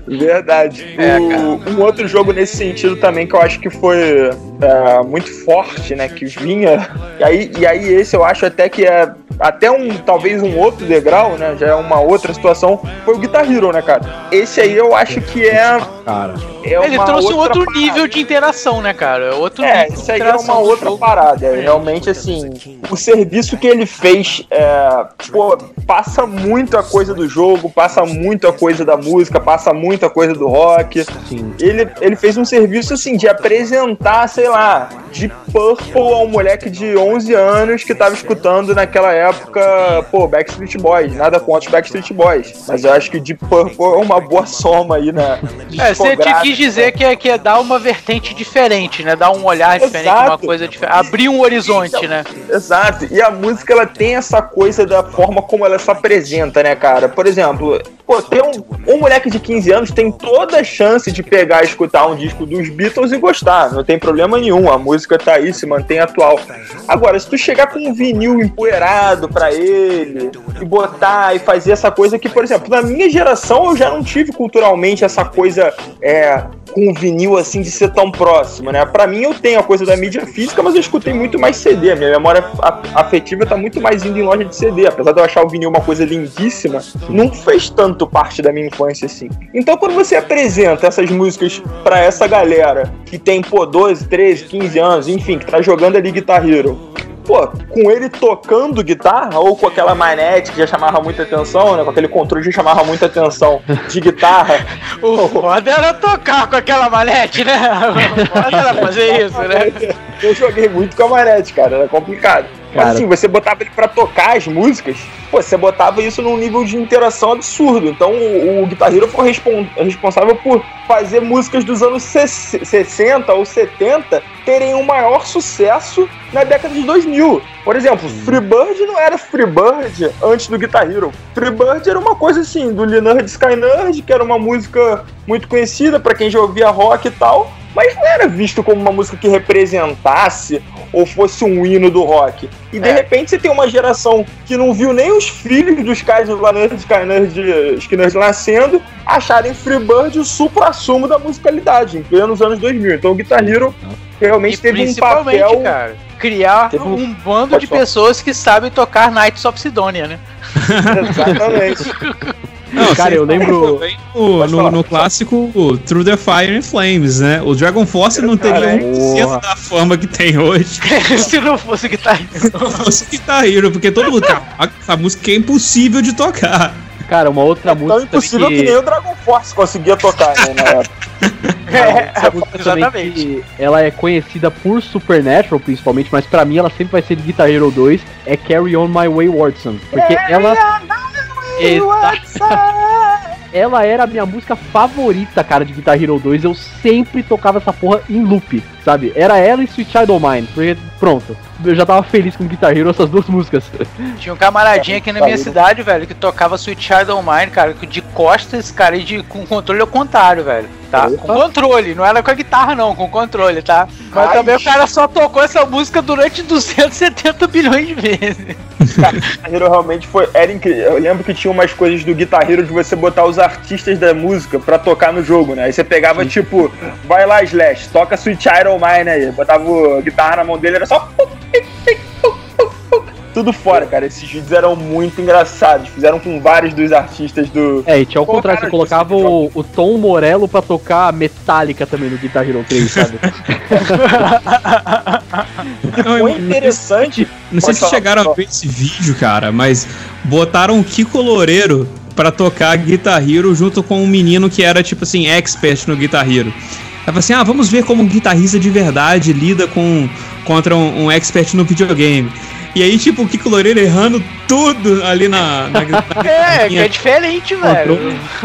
Verdade. É, o, cara. Um outro jogo nesse sentido também que eu acho que foi é, muito forte, né, que vinha, e aí, e aí esse eu acho até que é até um, talvez um outro degrau, né, já é uma outra situação, foi o Guitar Hero, né, cara? Esse aí eu acho que é. Cara. É Ele trouxe um outro parada. nível de interação, né, cara? Outro é, isso aí é uma outra jogo. parada. É, realmente, assim, o serviço que ele fez, é, pô, passa muito a coisa do jogo, passa muito a coisa da música, passa muito a coisa do rock. Sim. Ele, ele fez um serviço, assim, de apresentar, sei lá, de Purple a um moleque de 11 anos que tava escutando naquela época, pô, Backstreet Boys. Nada contra os Backstreet Boys. Mas eu acho que Deep Purple é uma boa soma aí, né? É, você te quis dizer que é, que é dar uma vertente diferente, né? Dar um olhar diferente, Exato. uma coisa diferente. Abrir um horizonte, então, né? Exato. E a música, ela tem essa coisa da forma como ela se apresenta, né, cara? Por exemplo, Pô, tem um, um moleque de 15 anos tem toda a chance de pegar e escutar um disco dos Beatles e gostar. Não tem problema nenhum. A música tá aí, se mantém atual. Agora, se tu chegar com um vinil empoeirado pra ele e botar e fazer essa coisa que, por exemplo, na minha geração eu já não tive culturalmente essa coisa é, com o vinil assim de ser tão próximo, né? Para mim eu tenho a coisa da mídia física, mas eu escutei muito mais CD. A minha memória afetiva tá muito mais indo em loja de CD. Apesar de eu achar o vinil uma coisa lindíssima, não fez tanto parte da minha infância assim. Então quando você apresenta essas músicas para essa galera que tem, pô, 12, 13, 15 anos, enfim, que tá jogando ali Guitar Hero, pô, com ele tocando guitarra, ou com aquela manete que já chamava muita atenção, né? Com aquele controle que já chamava muita atenção de guitarra. o foda era tocar com aquela manete, né? O foda era fazer isso, né? Eu joguei muito com a manete, cara, era complicado. Mas assim, você botava ele pra tocar as músicas, pô, você botava isso num nível de interação absurdo. Então o, o Guitar Hero foi respon responsável por fazer músicas dos anos 60 ou 70 terem um maior sucesso na década de 2000. Por exemplo, Freebird não era Freebird antes do Guitar Hero. Freebird era uma coisa assim, do Leonard Skynyrd, que era uma música muito conhecida para quem já ouvia rock e tal mas não era visto como uma música que representasse ou fosse um hino do rock. E de é. repente você tem uma geração que não viu nem os filhos dos caras Laners de Skinners nascendo acharem Freebird o supra-sumo da musicalidade, em plenos anos 2000. Então o Guitar Hero realmente e teve um papel... Cara, criar um, um bando de pessoas que sabem tocar Knights of Sidonia, né? Exatamente. Não, cara, eu lembro no, no, no, clássico Through the Fire and Flames, né? O Dragon Force não teria um da fama que tem hoje. Se não fosse Guitar Hero. Se não fosse Guitar Hero, porque todo mundo. Cara, essa música é impossível de tocar. Cara, uma outra é música. Tão impossível que... que... nem o Dragon Force conseguia tocar, né, na época. É, exatamente. ela é conhecida por Supernatural, principalmente, mas pra mim ela sempre vai ser de Guitar Hero 2, é Carry On My Wayward Son. Porque Carry ela. Ela era a minha música favorita, cara, de Guitar Hero 2. Eu sempre tocava essa porra em loop, sabe? Era ela e Sweet Child of Mine. Porque, pronto, eu já tava feliz com Guitar Hero, essas duas músicas. Tinha um camaradinho aqui na minha cidade, velho, que tocava Sweet Child of Mine, cara, de costas, cara, e de, com controle ao contrário, velho tá? Com controle, não era com a guitarra não, com controle, tá? Mas Ai, também o cara só tocou essa música durante 270 bilhões de vezes. Cara, Guitar Hero realmente foi. Era incrível. Eu lembro que tinha umas coisas do Guitar Hero de você botar os artistas da música pra tocar no jogo, né? Aí você pegava, Sim. tipo, vai lá, Slash, toca Sweet Iron Mine aí. Botava a guitarra na mão dele, era só tudo fora, cara. Esses vídeos eram muito engraçados. Fizeram com vários dos artistas do. É, e tinha ao contrário, você colocava o, o Tom Morello pra tocar Metallica também no Guitar Hero 3, sabe? foi interessante. Não sei, se chegaram a ver esse vídeo, cara, mas botaram o Kiko Loureiro pra tocar Guitar Hero junto com um menino que era, tipo assim, expert no Guitar Hero. Tava assim, ah, vamos ver como um guitarrista de verdade lida com contra um, um expert no videogame. E aí, tipo, o Kiko Loureiro errando tudo ali na. na, na é, que é diferente, velho.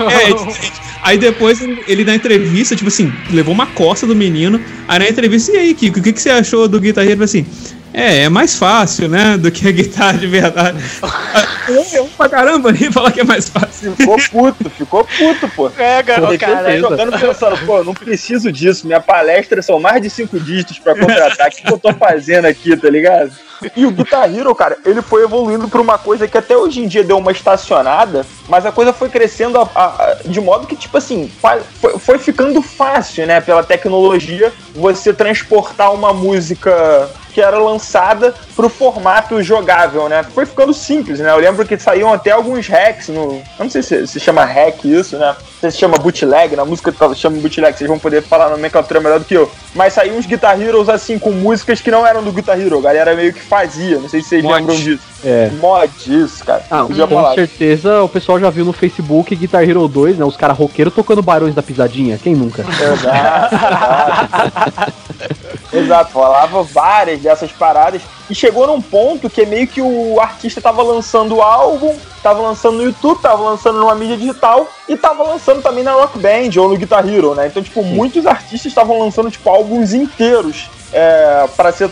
É, é diferente. Aí depois ele, na entrevista, tipo assim, levou uma costa do menino. Aí na entrevista, e aí, Kiko, o que, que você achou do guitarreiro? Assim, é, é mais fácil, né? Do que a guitarra de verdade. Eu pra caramba nem falar que é mais fácil. Ficou puto, ficou puto, pô. É, garoto, cara. Jogando pensando, pô, não preciso disso. Minha palestra são mais de cinco dígitos pra contratar. O que, que eu tô fazendo aqui, tá ligado? E o Guitar Hero, cara, ele foi evoluindo pra uma coisa que até hoje em dia deu uma estacionada, mas a coisa foi crescendo a, a, a, de modo que, tipo assim, foi, foi ficando fácil, né, pela tecnologia, você transportar uma música que era lançada pro formato jogável, né? Foi ficando simples, né? Eu lembro que saíam até alguns hacks no. Eu não sei se se chama hack isso, né? Não sei se chama bootleg, na música chama bootleg, vocês vão poder falar na nomenclatura melhor do que eu. Mas saíam uns Guitar Heroes assim, com músicas que não eram do Guitar Hero, a galera meio que fazia, não sei se vocês Mod. lembram disso. É. Mod, isso, cara. Ah, com falar. certeza o pessoal já viu no Facebook Guitar Hero 2, né? Os caras roqueiros tocando Barões da Pisadinha, quem nunca? Exato. Exato, falava várias dessas paradas. E chegou num ponto que é meio que o artista tava lançando o álbum, tava lançando no YouTube, tava lançando numa mídia digital e tava lançando também na Rock Band ou no Guitar Hero, né? Então, tipo, Sim. muitos artistas estavam lançando, tipo, álbuns inteiros é, para ser,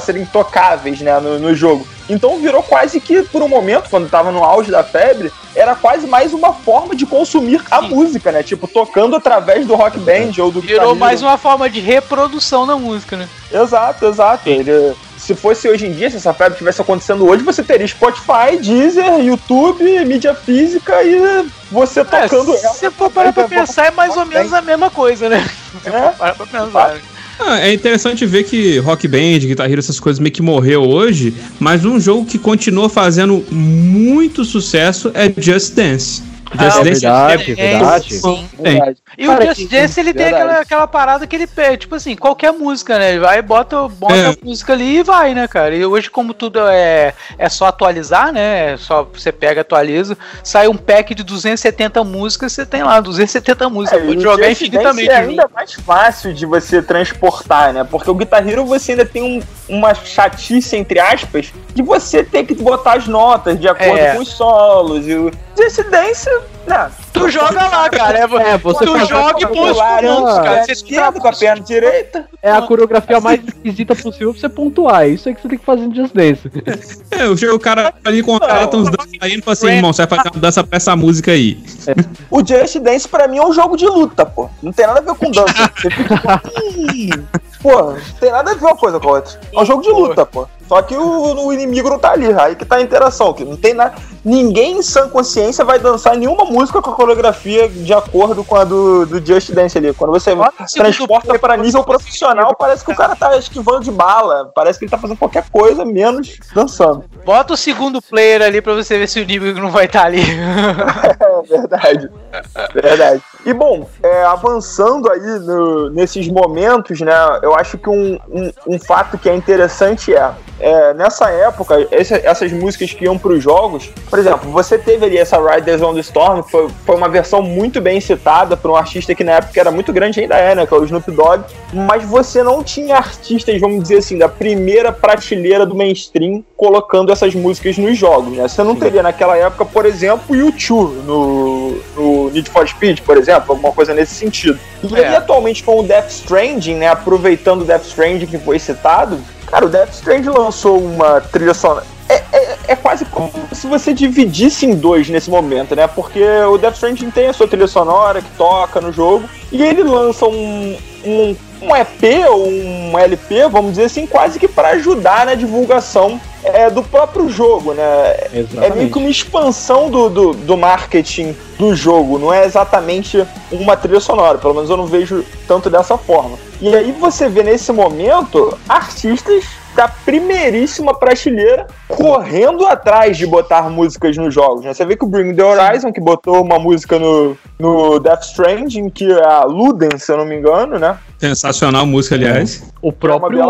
serem tocáveis né, no, no, jogo. Então virou quase que, por um momento, quando estava no auge da febre, era quase mais uma forma de consumir Sim. a música, né? Tipo, tocando através do rock band ou do Virou mais uma forma de reprodução da música, né? Exato, exato. Ele, se fosse hoje em dia, se essa febre tivesse acontecendo hoje, você teria Spotify, Deezer, YouTube, mídia física e você é, tocando ela. Se for parar pra pensar, é mais ou menos a mesma coisa, né? Se é? for parar pra pensar. Ah, é interessante ver que Rock Band, Guitar Hero, essas coisas meio que morreu hoje, mas um jogo que continua fazendo muito sucesso é Just Dance. Just ah, Dance verdade, é, verdade. Sim. verdade. E Cara, o Just Dance ele tem aquela, aquela parada que ele pega, tipo assim, qualquer música, né? Ele vai, bota, bota é. a música ali e vai, né, cara? E hoje, como tudo é, é só atualizar, né? É só você pega, atualiza, sai um pack de 270 músicas, você tem lá 270 músicas, é, pode jogar infinitamente. É ainda mais fácil de você transportar, né? Porque o Guitar Hero você ainda tem um, uma chatice, entre aspas, de você ter que botar as notas de acordo é. com os solos. E o Just Dance não, tu joga lá, cara. É, é você tu joga e põe os comandos, cara. Você esquerda com a perna direita. É a coreografia mais esquisita possível pra você pontuar. Isso é que você tem que fazer no Just Dance. É, o cara ali com a cara tão aí e fala assim, irmão, você vai fazer uma dança pra essa música aí. É. O Just Dance pra mim é um jogo de luta, pô. Não tem nada a ver com dança. Você fica. Pô, não tem nada a ver uma coisa com a outra. É um jogo de luta, pô. Só que o, o, inimigo não tá ali, aí que tá a interação, que não tem nada. Ninguém em sã consciência vai dançar nenhuma música com a coreografia de acordo com a do, do Just Dance ali. Quando você transporta para nível profissional, parece que o cara tá esquivando de bala. Parece que ele tá fazendo qualquer coisa menos dançando. Bota o segundo player ali pra você ver se o inimigo não vai estar tá ali. é verdade. Verdade. E bom, é, avançando aí no, nesses momentos, né? Eu acho que um, um, um fato que é interessante é é, nessa época, esse, essas músicas que iam para os jogos, por exemplo, você teve ali essa Riders on the Storm, que foi, foi uma versão muito bem citada para um artista que na época era muito grande ainda é, né, que é o Snoop Dogg, mas você não tinha artistas, vamos dizer assim, da primeira prateleira do mainstream colocando essas músicas nos jogos, né? Você não teria naquela época, por exemplo, o YouTube no, no Need for Speed, por exemplo, alguma coisa nesse sentido. E é. aí, atualmente, com o Death Stranding, né, aproveitando o Death Stranding que foi citado, Cara, o Death Stranding lançou uma trilha sonora. É, é, é, quase como se você dividisse em dois nesse momento, né? Porque o Death Stranding tem a sua trilha sonora que toca no jogo, e ele lança um, um, um EP ou um LP, vamos dizer assim, quase que para ajudar na divulgação é, do próprio jogo, né? Exatamente. É meio que uma expansão do, do, do, marketing do jogo, não é exatamente uma trilha sonora, pelo menos eu não vejo tanto dessa forma. E aí você vê nesse momento artistas da primeiríssima prateleira correndo atrás de botar músicas nos jogos. Né? Você vê que o Bring the Horizon, que botou uma música no, no Death Stranding, que é a Luden, se eu não me engano, né? Sensacional música, aliás. O próprio é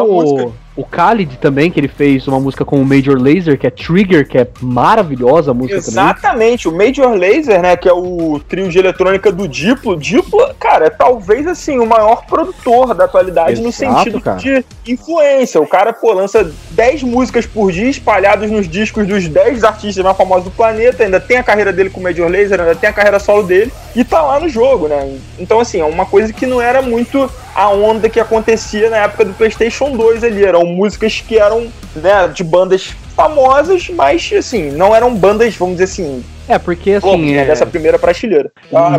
o Khalid também, que ele fez uma música com o Major Laser, que é Trigger, que é maravilhosa a música Exatamente, também. o Major Laser, né, que é o trio de eletrônica do Diplo. Diplo, cara, é talvez assim o maior produtor da atualidade Exato, no sentido cara. de influência. O cara, pô, lança 10 músicas por dia espalhadas nos discos dos 10 artistas mais famosos do planeta, ainda tem a carreira dele com o Major Laser, ainda tem a carreira solo dele e tá lá no jogo, né? Então, assim, é uma coisa que não era muito a onda que acontecia na época do PlayStation 2 ali. Eram músicas que eram né, de bandas famosas, mas assim, não eram bandas, vamos dizer assim. É, porque assim. Né, é... Dessa primeira prateleira.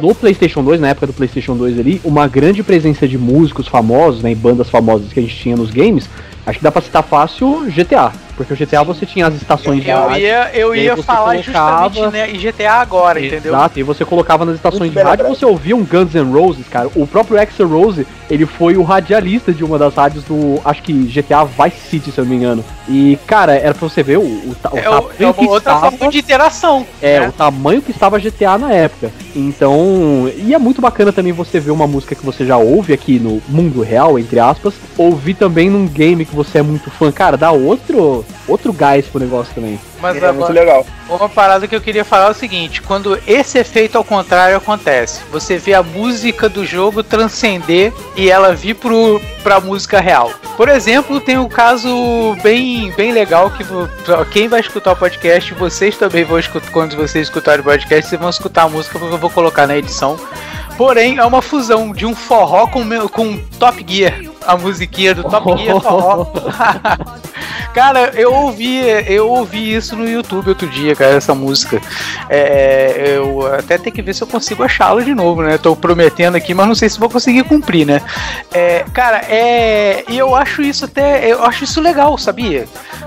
No PlayStation 2, na época do PlayStation 2 ali, uma grande presença de músicos famosos, né, e bandas famosas que a gente tinha nos games, acho que dá pra citar fácil GTA. Porque o GTA você tinha as estações eu, de ia, Eu ia falar colocava... justamente né, em GTA agora, entendeu? Exato, e você colocava nas estações de rádio, você ouvia um Guns N' Roses, cara. O próprio Axel Rose, ele foi o radialista de uma das rádios do, acho que GTA Vice City, se eu não me engano. E, cara, era pra você ver o, o, o é, tamanho é que outra estava... forma de interação. É, né? o tamanho que estava GTA na época. Então, e é muito bacana também você ver uma música que você já ouve aqui no mundo real, entre aspas, ouvir também num game que você é muito fã. Cara, dá outro outro, gás pro negócio também. Mas é muito legal. Uma parada que eu queria falar é o seguinte: quando esse efeito ao contrário acontece, você vê a música do jogo transcender e ela vir pro, pra música real. Por exemplo, tem um caso bem, bem legal que quem vai escutar o podcast, vocês também vão escutar, quando vocês escutarem o podcast, vocês vão escutar a música porque eu vou colocar na edição. Porém, é uma fusão de um forró com, com Top Gear. A musiquinha do Top Gear. cara, eu ouvi, eu ouvi isso no YouTube outro dia, cara, essa música. É, eu até tenho que ver se eu consigo achá-la de novo, né? Tô prometendo aqui, mas não sei se vou conseguir cumprir, né? É, cara, é, e eu acho isso até, eu acho isso legal, sabia?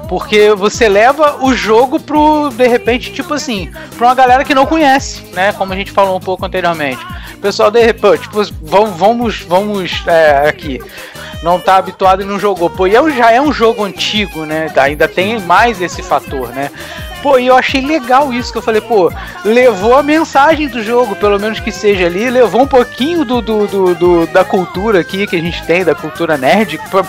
Porque você leva o jogo pro, de repente, tipo assim, pra uma galera que não conhece, né? Como a gente falou um pouco anteriormente. Pessoal, de repente, tipo, vamos, vamos, vamos é, aqui não tá habituado e não jogou. Pô, e é já é um jogo antigo, né? Ainda tem mais esse fator, né? Pô, e eu achei legal isso que eu falei, pô, levou a mensagem do jogo, pelo menos que seja ali, levou um pouquinho do, do, do, do da cultura aqui que a gente tem, da cultura nerd, pra,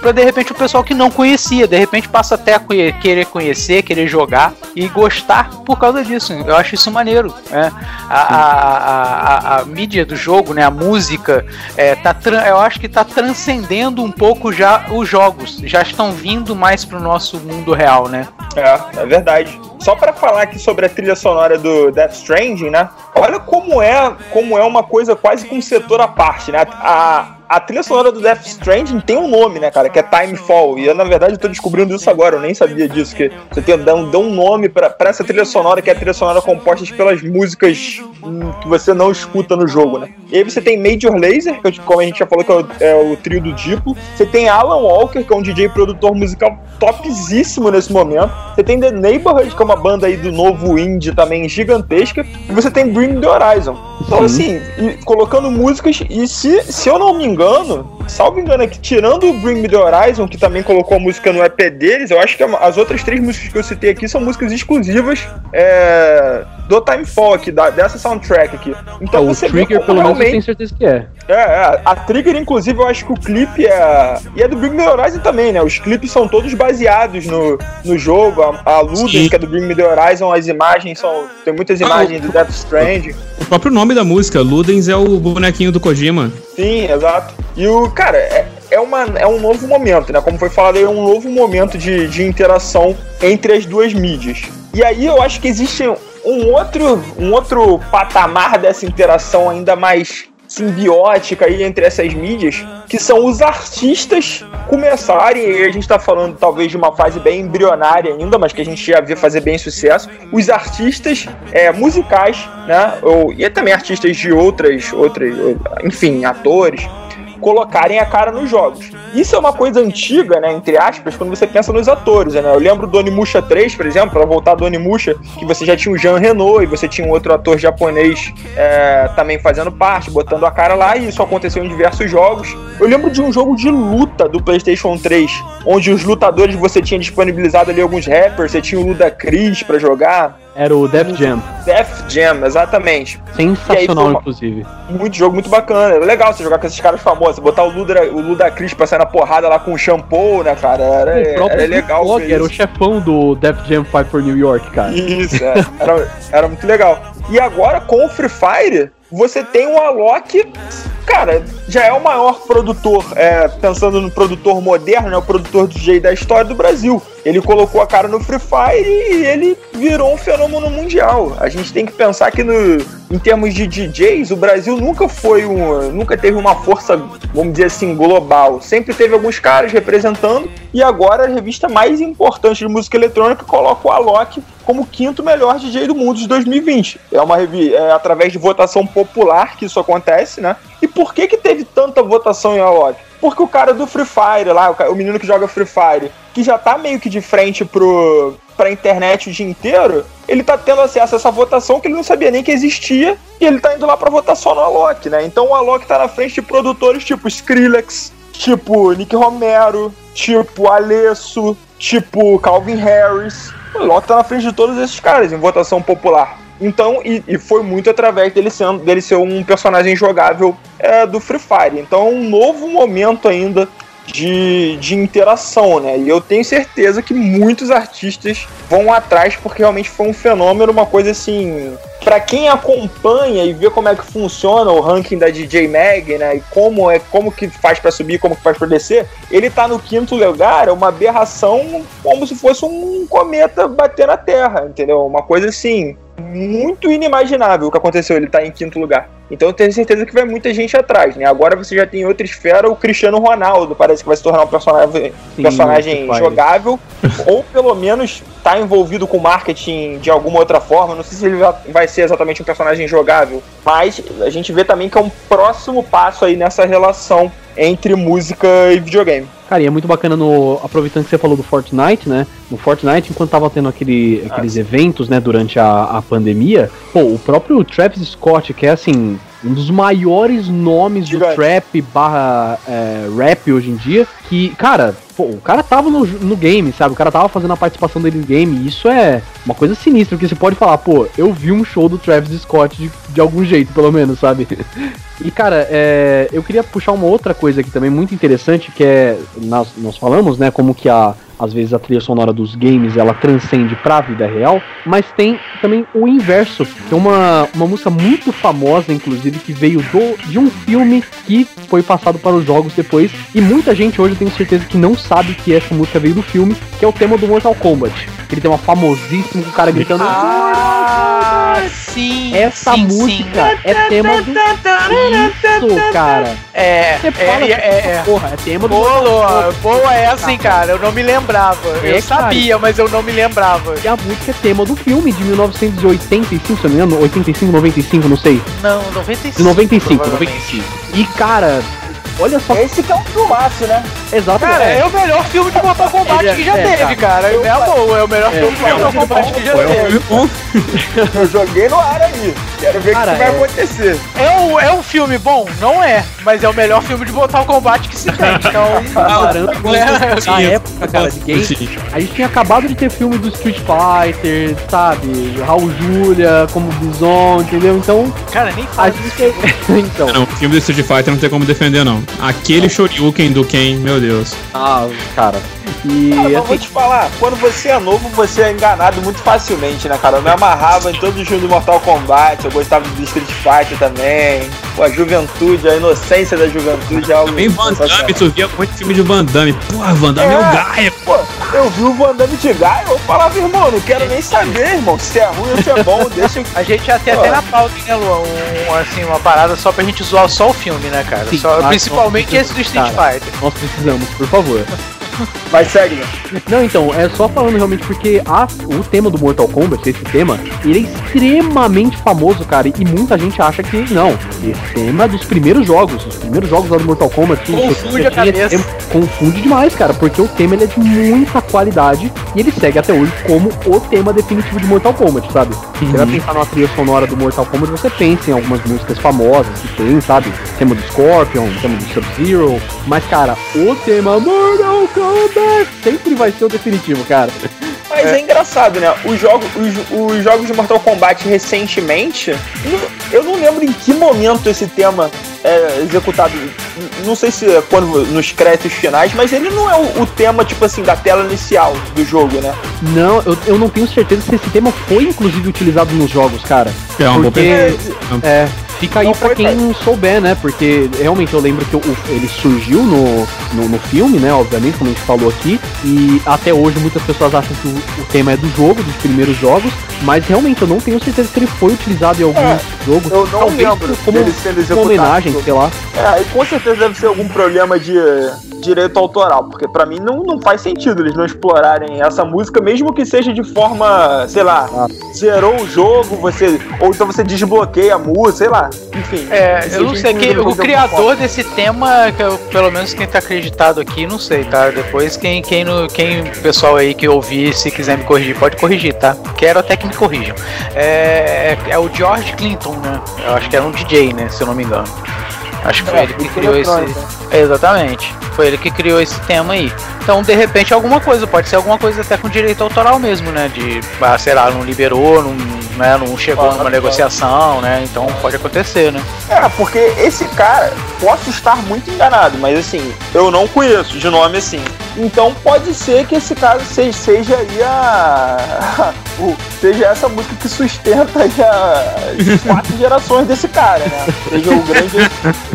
pra de repente o pessoal que não conhecia, de repente passa até a querer conhecer, querer jogar e gostar por causa disso. Eu acho isso maneiro. Né? A, a, a, a, mídia do jogo, né, a música, é, tá, eu acho que tá transcendendo um pouco já os jogos, já estão vindo mais pro nosso mundo real, né? É, é verdade. Só para falar aqui sobre a trilha sonora do Death Stranding, né? Olha como é, como é uma coisa quase com um setor à parte, né? A, a trilha sonora do Death Stranding tem um nome, né, cara? Que é Timefall. E eu, na verdade, eu tô descobrindo isso agora, eu nem sabia disso. Que você tem, dá, um, dá um nome pra, essa trilha sonora, que é a trilha sonora composta pelas músicas hum, que você não escuta no jogo, né? E aí você tem Major Laser, que como a gente já falou, que é o, é o trio do Diplo. Você tem Alan Walker, que é um DJ produtor musical topzíssimo nesse momento. Você tem The Neighborhood, que é uma banda aí do novo indie também gigantesca. E você tem Bring the Horizon. Então, assim, colocando músicas, e se, se eu não me engano, salvo engano aqui, tirando o Bring Me The Horizon, que também colocou a música no EP deles, eu acho que as outras três músicas que eu citei aqui são músicas exclusivas é, do Timefall aqui, da, dessa soundtrack aqui. Então é, você o Trigger, pelo menos, eu tenho certeza que é. É, é, a Trigger, inclusive, eu acho que o clipe é. E é do Bring Me The Horizon também, né? Os clipes são todos baseados no, no jogo. A, a Ludens, que é do Bring Me The Horizon, as imagens são. Tem muitas imagens ah, do Death Stranding. O próprio nome da música, Ludens, é o bonequinho do Kojima. Sim, exato. E o, cara, é, é, uma, é um novo momento, né? Como foi falado, é um novo momento de, de interação entre as duas mídias. E aí eu acho que existe um outro, um outro patamar dessa interação ainda mais simbiótica aí entre essas mídias, que são os artistas começarem, e a gente está falando talvez de uma fase bem embrionária ainda, mas que a gente já vê fazer bem sucesso, os artistas é, musicais, né, ou, e também artistas de outras, outras, enfim, atores, colocarem a cara nos jogos. Isso é uma coisa antiga, né, entre aspas, quando você pensa nos atores, né? Eu lembro do Onimusha 3, por exemplo, para voltar do Onimusha, que você já tinha o Jean Renault e você tinha um outro ator japonês é, também fazendo parte, botando a cara lá, e isso aconteceu em diversos jogos. Eu lembro de um jogo de luta do PlayStation 3, onde os lutadores você tinha disponibilizado ali alguns rappers, você tinha o Ludacris para jogar, era o Def Jam. Def Jam, exatamente. Sensacional, inclusive. Muito jogo, muito bacana. Era legal você jogar com esses caras famosos. Botar o Luda, o Luda Chris pra sair na porrada lá com o shampoo, né, cara? Era, era legal. Dog, era o chefão do Def Jam 5 for New York, cara. Isso, é. era, era muito legal. E agora com o Free Fire, você tem o Alok cara, já é o maior produtor, é, pensando no produtor moderno, é o produtor DJ da história do Brasil. Ele colocou a cara no Free Fire e ele virou um fenômeno mundial. A gente tem que pensar que no, em termos de DJs, o Brasil nunca foi um, nunca teve uma força, vamos dizer assim, global. Sempre teve alguns caras representando e agora a revista mais importante de música eletrônica coloca o Alok como quinto melhor DJ do mundo de 2020. É uma é através de votação popular que isso acontece, né? E por que que teve tanta votação em Alok? Porque o cara do Free Fire lá, o menino que joga Free Fire, que já tá meio que de frente pro, pra internet o dia inteiro, ele tá tendo acesso a essa votação que ele não sabia nem que existia, e ele tá indo lá pra votação no Alok, né? Então o Alok tá na frente de produtores tipo Skrillex, tipo Nick Romero, tipo Alesso, tipo Calvin Harris. O Alok tá na frente de todos esses caras em votação popular. Então, e, e, foi muito através dele, sendo, dele ser um personagem jogável é, do Free Fire. Então, um novo momento ainda de, de interação, né? E eu tenho certeza que muitos artistas vão atrás porque realmente foi um fenômeno, uma coisa assim. Para quem acompanha e vê como é que funciona o ranking da DJ Mag, né? E como é como que faz para subir, como que faz para descer, ele tá no quinto lugar, é uma aberração como se fosse um cometa bater na Terra, entendeu? Uma coisa assim muito inimaginável o que aconteceu. Ele tá em quinto lugar. Então eu tenho certeza que vai muita gente atrás, né? Agora você já tem outra esfera, o Cristiano Ronaldo parece que vai se tornar um personagem, Sim, personagem jogável, ou pelo menos tá envolvido com marketing de alguma outra forma. Não sei se ele vai ser exatamente um personagem jogável, mas a gente vê também que é um próximo passo aí nessa relação entre música e videogame. Cara, e é muito bacana no. Aproveitando que você falou do Fortnite, né? No Fortnite, enquanto tava tendo aquele, aqueles ah, eventos, né, durante a, a pandemia, pô, o próprio Travis Scott, que é assim, um dos maiores nomes do trap barra é, rap hoje em dia, que, cara, pô, o cara tava no, no game, sabe? O cara tava fazendo a participação dele no game, e isso é uma coisa sinistra, porque você pode falar, pô, eu vi um show do Travis Scott de, de algum jeito, pelo menos, sabe? E, cara, é, eu queria puxar uma outra coisa aqui também muito interessante, que é, nós, nós falamos, né, como que a, às vezes a trilha sonora dos games ela transcende pra vida real, mas tem também o inverso. Tem uma, uma música muito famosa, inclusive, que veio do, de um filme que foi passado para os jogos depois, e muita gente hoje eu tenho certeza que não sabe que essa música veio do filme, que é o tema do Mortal Kombat. Ele tem uma famosíssima com o cara gritando. Ah, sim! Essa sim, música sim. é tema do. Isso, cara! É, é, é, é, é, porra, é tema do. Boa, boa é assim, cara. Eu não me lembrava. É, eu sabia, cara. mas eu não me lembrava. E a música é tema do filme de 1985, se não me engano, 85, 95, não sei. Não, 95. De 95, 95. E, cara, Olha só. Esse que é um filmaço, né? Exato. Cara, é. é o melhor filme de Mortal Kombat é, que já é, teve, cara. Eu, é boa, é o melhor filme de Mortal Kombat que já teve. Eu joguei no ar aí. Quero ver o que, vai acontecer. É um, é um filme bom? Não é. Mas é o melhor filme de Mortal Kombat que se tem. Então. Caramba, na época, cara, de game, a gente tinha acabado de ter filme do Street Fighter, sabe? Raul Julia como Bison, entendeu? Então. Cara, nem faz. Gente... então. Não, o filme do Street Fighter não tem como defender, não. Aquele Shoryuken do Ken, meu Deus. Ah, cara. E cara, assim... vou te falar, quando você é novo, você é enganado muito facilmente, né, cara? Eu me amarrava em todo o jogo do Mortal Kombat, eu gostava do Street Fighter também. Pô, a juventude, a inocência da juventude é algo. Também Van Damme, tu via muito filme de Van Damme. Porra, Van Damme é, é o Gaia. Pô, eu vi o Van Damme de Gaia, eu falava, irmão, não quero nem saber, irmão. Se é ruim ou se é bom, deixa. A gente já tem até na pauta, né, Luan? Um, assim, uma parada só pra gente zoar só o filme, né, cara? Sim, só, principalmente esse do Street Fighter. Nós precisamos, por favor. Mas segue? Não, então, é só falando realmente porque a, o tema do Mortal Kombat, esse tema, ele é extremamente famoso, cara, e muita gente acha que não. Esse tema é dos primeiros jogos, os primeiros jogos lá do Mortal Kombat. Confunde a cabeça. Tema, confunde demais, cara, porque o tema ele é de muita qualidade e ele segue até hoje como o tema definitivo de Mortal Kombat, sabe? Uhum. Você vai pensar na trilha sonora do Mortal Kombat, você pensa em algumas músicas famosas que tem, sabe? O tema do Scorpion, o tema do Sub-Zero, mas, cara, o tema Mortal Kombat sempre vai ser o definitivo, cara. Mas é, é engraçado, né? Os jogos, os, os, jogos de Mortal Kombat recentemente, eu não lembro em que momento esse tema é executado. Não sei se é quando nos créditos finais, mas ele não é o, o, tema, tipo assim, da tela inicial do jogo, né? Não, eu, eu não tenho certeza se esse tema foi inclusive utilizado nos jogos, cara. É, um porque, é, é, Fica aí pra quem não souber, né? Porque realmente eu lembro que o, ele surgiu no, no, no, filme, né? Obviamente, como a gente falou aqui. E até hoje muitas pessoas acham que o, o, tema é do jogo, dos primeiros jogos. Mas realmente eu não tenho certeza que ele foi utilizado em algum é, jogo. Eu não Talvez lembro como uma homenagem, sei lá. É, e com certeza deve ser algum problema de direito autoral, porque para mim não, não faz sentido eles não explorarem essa música, mesmo que seja de forma, sei lá, ah. zerou o jogo, você ou então você desbloqueia a música, sei lá, enfim. É, eu não sei que o criador desse tema, que eu, pelo menos quem tá acreditado aqui, não sei, tá? Depois quem quem no, quem pessoal aí que ouvir, se quiser me corrigir, pode corrigir, tá? Quero até que me corrijam. É, é, é o George Clinton, né? Eu acho que era um DJ, né, se eu não me engano. Acho que foi é, ele que criou esse. Exatamente. Foi ele que criou esse tema aí. Então, de repente, alguma coisa, pode ser alguma coisa até com direito autoral mesmo, né? De, ah, sei lá, não liberou, não, né, não chegou numa negociação, né? Então pode acontecer, né? É, porque esse cara, posso estar muito enganado, mas assim, eu não conheço de nome assim. Então pode ser que esse caso seja, seja aí a seja essa música que sustenta já quatro gerações desse cara, né? Seja o grande.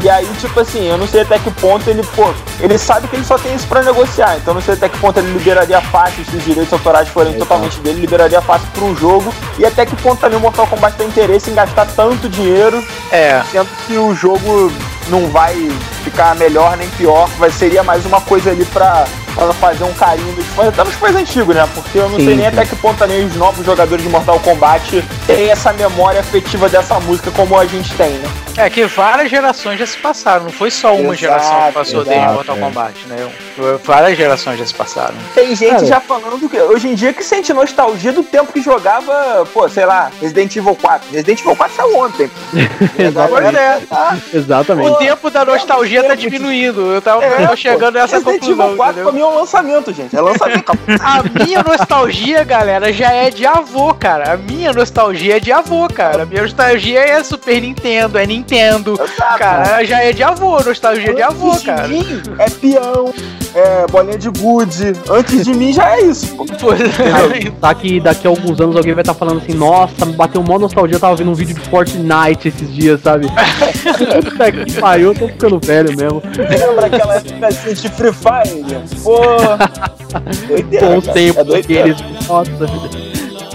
E aí, tipo assim, eu não sei até que ponto ele, pô, ele sabe que ele só tem isso pra negociar, então não sei até que ponto ele liberaria fácil se os direitos autorais forem totalmente dele, liberaria fácil pro jogo, e até que ponto também o Mortal Kombat tem interesse em gastar tanto dinheiro, é. sendo que o jogo não vai ficar melhor nem pior, vai, seria mais uma coisa ali pra fazer um carinho dos fãs, até nos fãs antigos, né? Porque eu não sim, sei nem sim. até que ponto também os novos jogadores de Mortal Kombat têm essa memória afetiva dessa música como a gente tem, né? É que várias gerações já se passaram, não foi só uma exato, geração que passou exato, desde Mortal é. Kombat, né? Várias gerações já se passaram. Tem gente Cara, já falando que hoje em dia que sente nostalgia do tempo que jogava, pô, sei lá, Resident Evil 4. Resident Evil 4 saiu ontem. Exatamente. É, tá? Exatamente. O tempo da nostalgia tá diminuindo. Eu tava é, chegando a essa Resident conclusão. Evil 4 entendeu? Mim é um lançamento, gente. É lançamento. a minha nostalgia, galera, já é de avô, cara. A minha nostalgia é de avô, cara. A minha nostalgia é Super Nintendo, é Nintendo. Exato. Cara, já é de avô, nostalgia de avô, Antes cara. De mim é peão, é bolinha de gude. Antes de mim já é isso. Pô. tá que daqui a alguns anos alguém vai estar tá falando assim, nossa, me bateu uma nostalgia, eu tava vendo um vídeo de Fortnite esses dias, sabe? Puta que pariu, eu tô ficando velho mesmo. Lembra aquela época assim de Free Fire? Pô. Doideira, Bons tempos é aqueles. Nossa.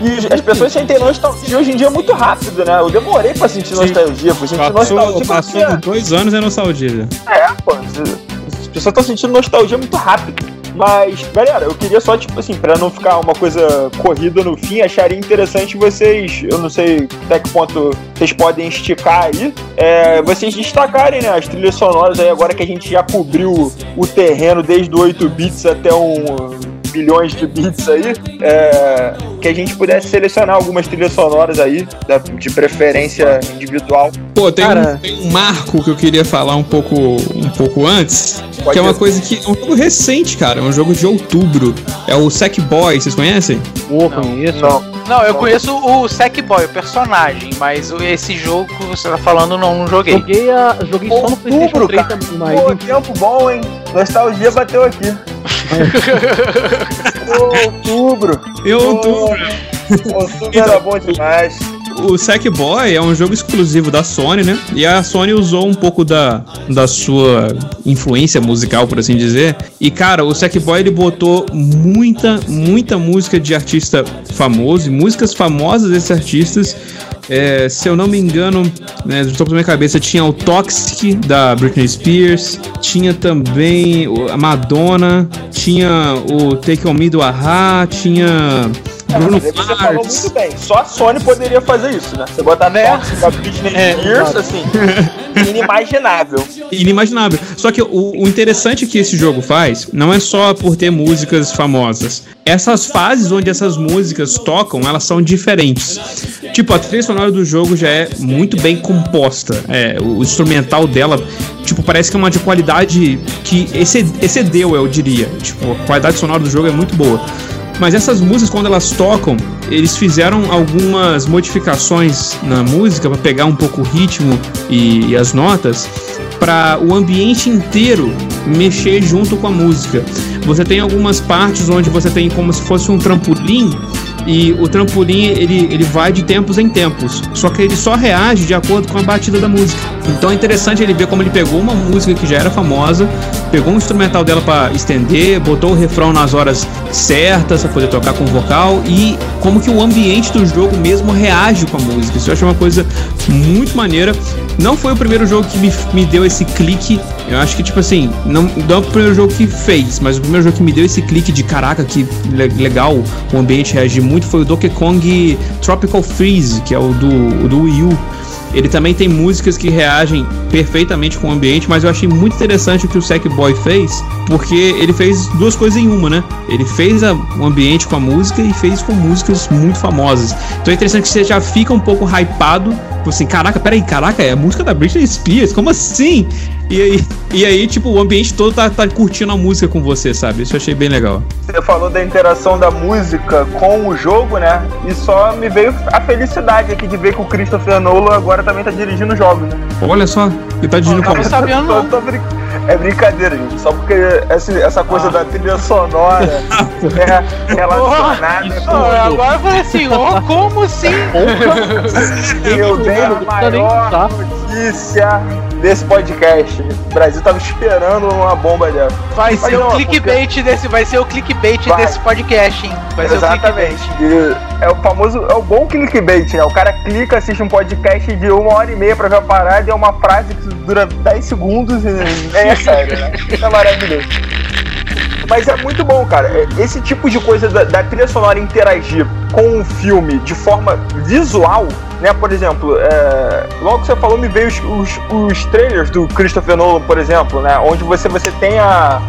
E as pessoas sentem nostalgia hoje em dia muito rápido, né? Eu demorei pra sentir Sim. nostalgia, fui sentir passou, nostalgia. Passou porque... dois anos é nostalgia. É, pô. As pessoas estão sentindo nostalgia muito rápido. Mas, galera, eu queria só, tipo assim, pra não ficar uma coisa corrida no fim, acharia interessante vocês, eu não sei até que ponto vocês podem esticar aí, é, vocês destacarem, né, as trilhas sonoras aí, agora que a gente já cobriu o terreno desde o 8 bits até um bilhões de bits aí, é, que a gente pudesse selecionar algumas trilhas sonoras aí, da, de preferência individual. Pô, tem, Cara... um, tem, um, marco que eu queria falar um pouco, um pouco antes, Pode que é uma coisa que é um jogo recente, cara, é um jogo de outubro. É o Sackboy, vocês conhecem? Pô, conheço. Não. Não, eu conheço o Sackboy, o personagem, mas esse jogo que você tá falando não, não joguei. Joguei, a, joguei só no PlayStation 3 também, mas. Pô, tempo bom, hein? Nostalgia bateu aqui. outubro. Outubro. Outubro era bom demais o Sackboy é um jogo exclusivo da Sony, né? E a Sony usou um pouco da, da sua influência musical, por assim dizer. E, cara, o Sackboy ele botou muita, muita música de artista famoso, músicas famosas desses artistas. É, se eu não me engano, né, do topo da minha cabeça, tinha o Toxic da Britney Spears, tinha também a Madonna, tinha o Take On Me do Ahá, tinha Bruno. Você falou muito bem. Só a Sony poderia fazer isso, né? Você botar né? da Britney é, Spears, assim, inimaginável. Inimaginável. Só que o, o interessante que esse jogo faz não é só por ter músicas famosas. Essas fases onde essas músicas tocam, elas são diferentes. Tipo, a trilha sonora do jogo já é muito bem composta. É, o instrumental dela, tipo, parece que é uma de qualidade que excedeu, eu diria. Tipo, a qualidade sonora do jogo é muito boa. Mas essas músicas, quando elas tocam, eles fizeram algumas modificações na música para pegar um pouco o ritmo e, e as notas, para o ambiente inteiro mexer junto com a música. Você tem algumas partes onde você tem como se fosse um trampolim e o trampolim ele, ele vai de tempos em tempos, só que ele só reage de acordo com a batida da música. Então é interessante ele ver como ele pegou uma música que já era famosa, pegou um instrumental dela para estender, botou o refrão nas horas certas para poder tocar com o vocal e como que o ambiente do jogo mesmo reage com a música. Isso eu acho uma coisa muito maneira. Não foi o primeiro jogo que me, me deu esse clique. Eu acho que, tipo assim, não, não é o primeiro jogo que fez, mas o primeiro jogo que me deu esse clique de caraca, que legal, o ambiente reagir muito foi o Donkey Kong Tropical Freeze, que é o do, o do Wii U. Ele também tem músicas que reagem perfeitamente com o ambiente, mas eu achei muito interessante o que o Sackboy fez, porque ele fez duas coisas em uma, né? Ele fez a, o ambiente com a música e fez com músicas muito famosas. Então é interessante que você já fica um pouco hypado, tipo assim, caraca, peraí, caraca, é a música da Britney Spears, como assim? E aí, e aí, tipo, o ambiente todo tá, tá curtindo a música com você, sabe? Isso eu achei bem legal. Você falou da interação da música com o jogo, né? E só me veio a felicidade aqui de ver que o Christopher Nolan agora também tá dirigindo jogos, né? Olha só, Ele tá dirigindo como? Não sabendo, não. Tô, tô brin... É brincadeira, gente. Só porque essa, essa coisa ah. da trilha sonora é relacionada oh, com. Agora eu falei assim, ó, oh, como assim? Eu dei a maior notícia desse podcast. O Brasil tava esperando uma bomba dessa. Vai ser o clickbait porque... desse, vai ser o clickbait vai. desse podcast, hein? Vai Exatamente. é o famoso, é o bom clickbait, né? O cara clica, assiste um podcast de uma hora e meia pra ver a parada e é uma frase que dura 10 segundos e nem é sério, né? Isso é maravilhoso. Mas é muito bom, cara. É, esse tipo de coisa da, da trilha sonora interagir com o filme de forma visual, né? Por exemplo, é, logo que você falou, me veio os, os, os, trailers do Christopher Nolan, por exemplo, né? Onde você, você tem a,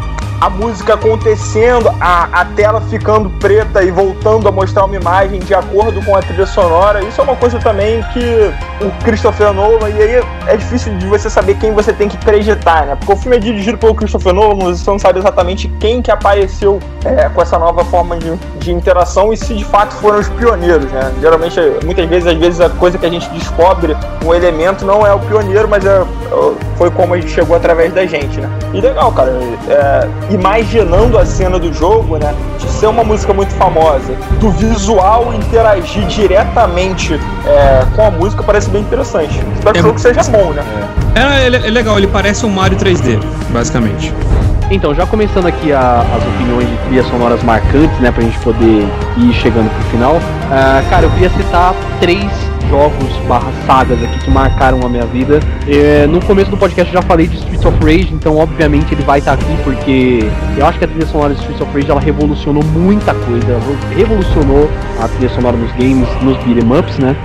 a música acontecendo, a, a tela ficando preta e voltando a mostrar uma imagem de acordo com a trilha sonora. Isso é uma coisa também que o Christopher Nolan, e aí é difícil de você saber quem você tem que acreditar, né? Porque o filme é dirigido pelo Christopher Nolan, você não sabe exatamente quem que apareceu é, com essa nova forma de, de interação e se de fato foram os pioneiros, né? Geralmente, muitas vezes, às vezes a coisa que a gente descobre, um elemento não é o pioneiro, mas é, foi como a gente chegou através da gente, né? E legal, cara. É, imaginando a cena do jogo, né? De ser uma música muito famosa, do visual interagir diretamente é, com a música parece bem interessante. Espero que o jogo seja bom, né? É. É, é legal, ele parece um Mario 3D, basicamente. Então, já começando aqui a, as opiniões de trilhas sonoras marcantes, né, pra gente poder ir chegando pro final. Uh, cara, eu queria citar três jogos barra sagas aqui que marcaram a minha vida. É, no começo do podcast eu já falei de Streets of Rage, então obviamente ele vai estar tá aqui porque eu acho que a trilha sonora de Streets of Rage ela revolucionou muita coisa, revolucionou a trilha sonora nos games, nos beat'em ups, né?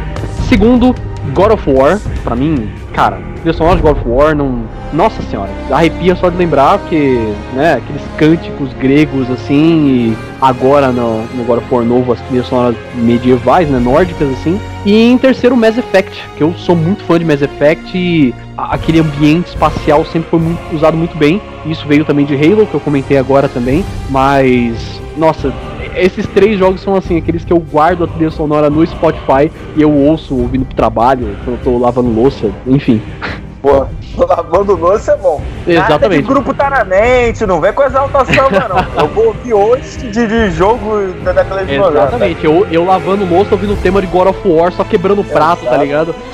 Segundo, God of War, pra mim, cara, trilha sonora de God of War não. Nossa senhora, arrepia só de lembrar, porque, né, aqueles cânticos gregos assim, e agora no, no God of War novo, as trilhas sonoras medievais, né, nórdicas assim. E em terceiro, Mass Effect, que eu sou muito fã de Mass Effect e aquele ambiente espacial sempre foi muito, usado muito bem. Isso veio também de Halo, que eu comentei agora também, mas. Nossa, esses três jogos são assim, aqueles que eu guardo a trilha sonora no Spotify e eu ouço ouvindo pro trabalho, quando eu tô lavando louça, enfim. Pô, lavando louça é bom. Exatamente. Nada de grupo tá na mente, não vem com exalta samba, não. Eu vou ouvir hoje de, de jogo da década de Exatamente, eu, eu lavando louça ouvindo o tema de God of War, só quebrando prato, tá ligado?